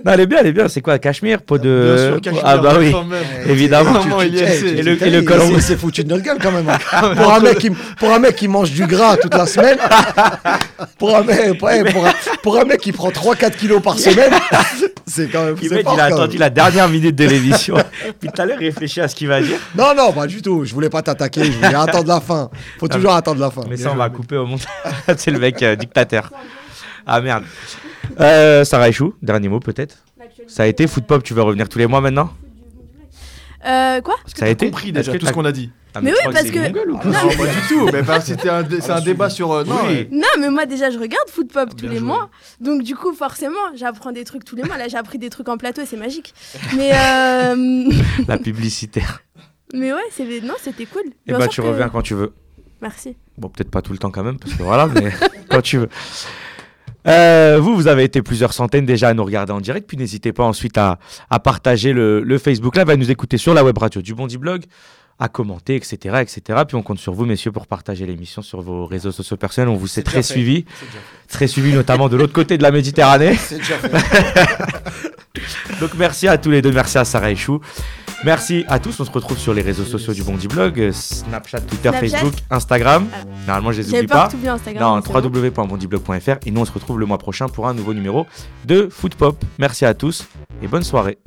Non, elle est bien, elle est bien. C'est quoi, Cachemire Peau de. Bien sûr, Cachemire, ah bah oui, quand même. évidemment. Eh, c'est- Et le- et le il s'est foutu de notre gueule quand même. hein. pour, un mec qui, pour un mec qui mange du gras toute la semaine, pour, un mec, pour, un, pour un mec qui prend 3-4 kilos par semaine, c'est quand même. Mec, fort, il a attendu la dernière minute de l'émission. Puis tout à l'heure, il réfléchit à ce qu'il va dire. Non, non, pas du tout. Je voulais pas t'attaquer. Je voulais attendre la fin. Faut toujours attendre la fin. Mais ça, on va couper au montage. C'est le mec euh, dictateur. Ah merde. Euh, Sarah Echou, dernier mot peut-être. Ça a été Foot Pop, tu veux revenir tous les mois maintenant Euh, quoi? Que Ça a été compris déjà tout ce qu'on a dit? Ah, Mais oui, parce que- ou Non, pas du tout. Mais bah, c'était un, dé- c'est un débat sur. euh, non, Oui. Non, mais moi déjà je regarde Foot Pop tous Bien les joué. mois. Donc du coup, forcément, j'apprends des trucs tous les mois. Là, j'ai appris des trucs en plateau et c'est magique. Mais, euh, La publicitaire. mais ouais, c'est... non, c'était cool. Et Bien bah sûr tu que- reviens quand tu veux. Merci. Bon, peut-être pas tout le temps quand même, parce que voilà, mais quand tu veux. Euh, vous, vous avez été plusieurs centaines déjà à nous regarder en direct, puis n'hésitez pas ensuite à, à partager le, le Facebook Live, à nous écouter sur la web radio du Bondi Blog, à commenter, etc., etc. Puis on compte sur vous, messieurs, pour partager l'émission sur vos réseaux sociaux personnels. On vous sait très fait. suivi, très suivi notamment de l'autre côté de la Méditerranée. C'est déjà fait. Donc merci à tous les deux, merci à Sarah Echou. Merci à tous, on se retrouve sur les réseaux sociaux du Bondi Blog, euh, Snapchat, Twitter, Snapchat. Facebook, Instagram. Ah. Normalement, je les oublie pas. oublies Instagram. Non, www.bondiblog.fr. Et nous, on se retrouve le mois prochain pour un nouveau numéro de Foot Pop. Merci à tous et bonne soirée.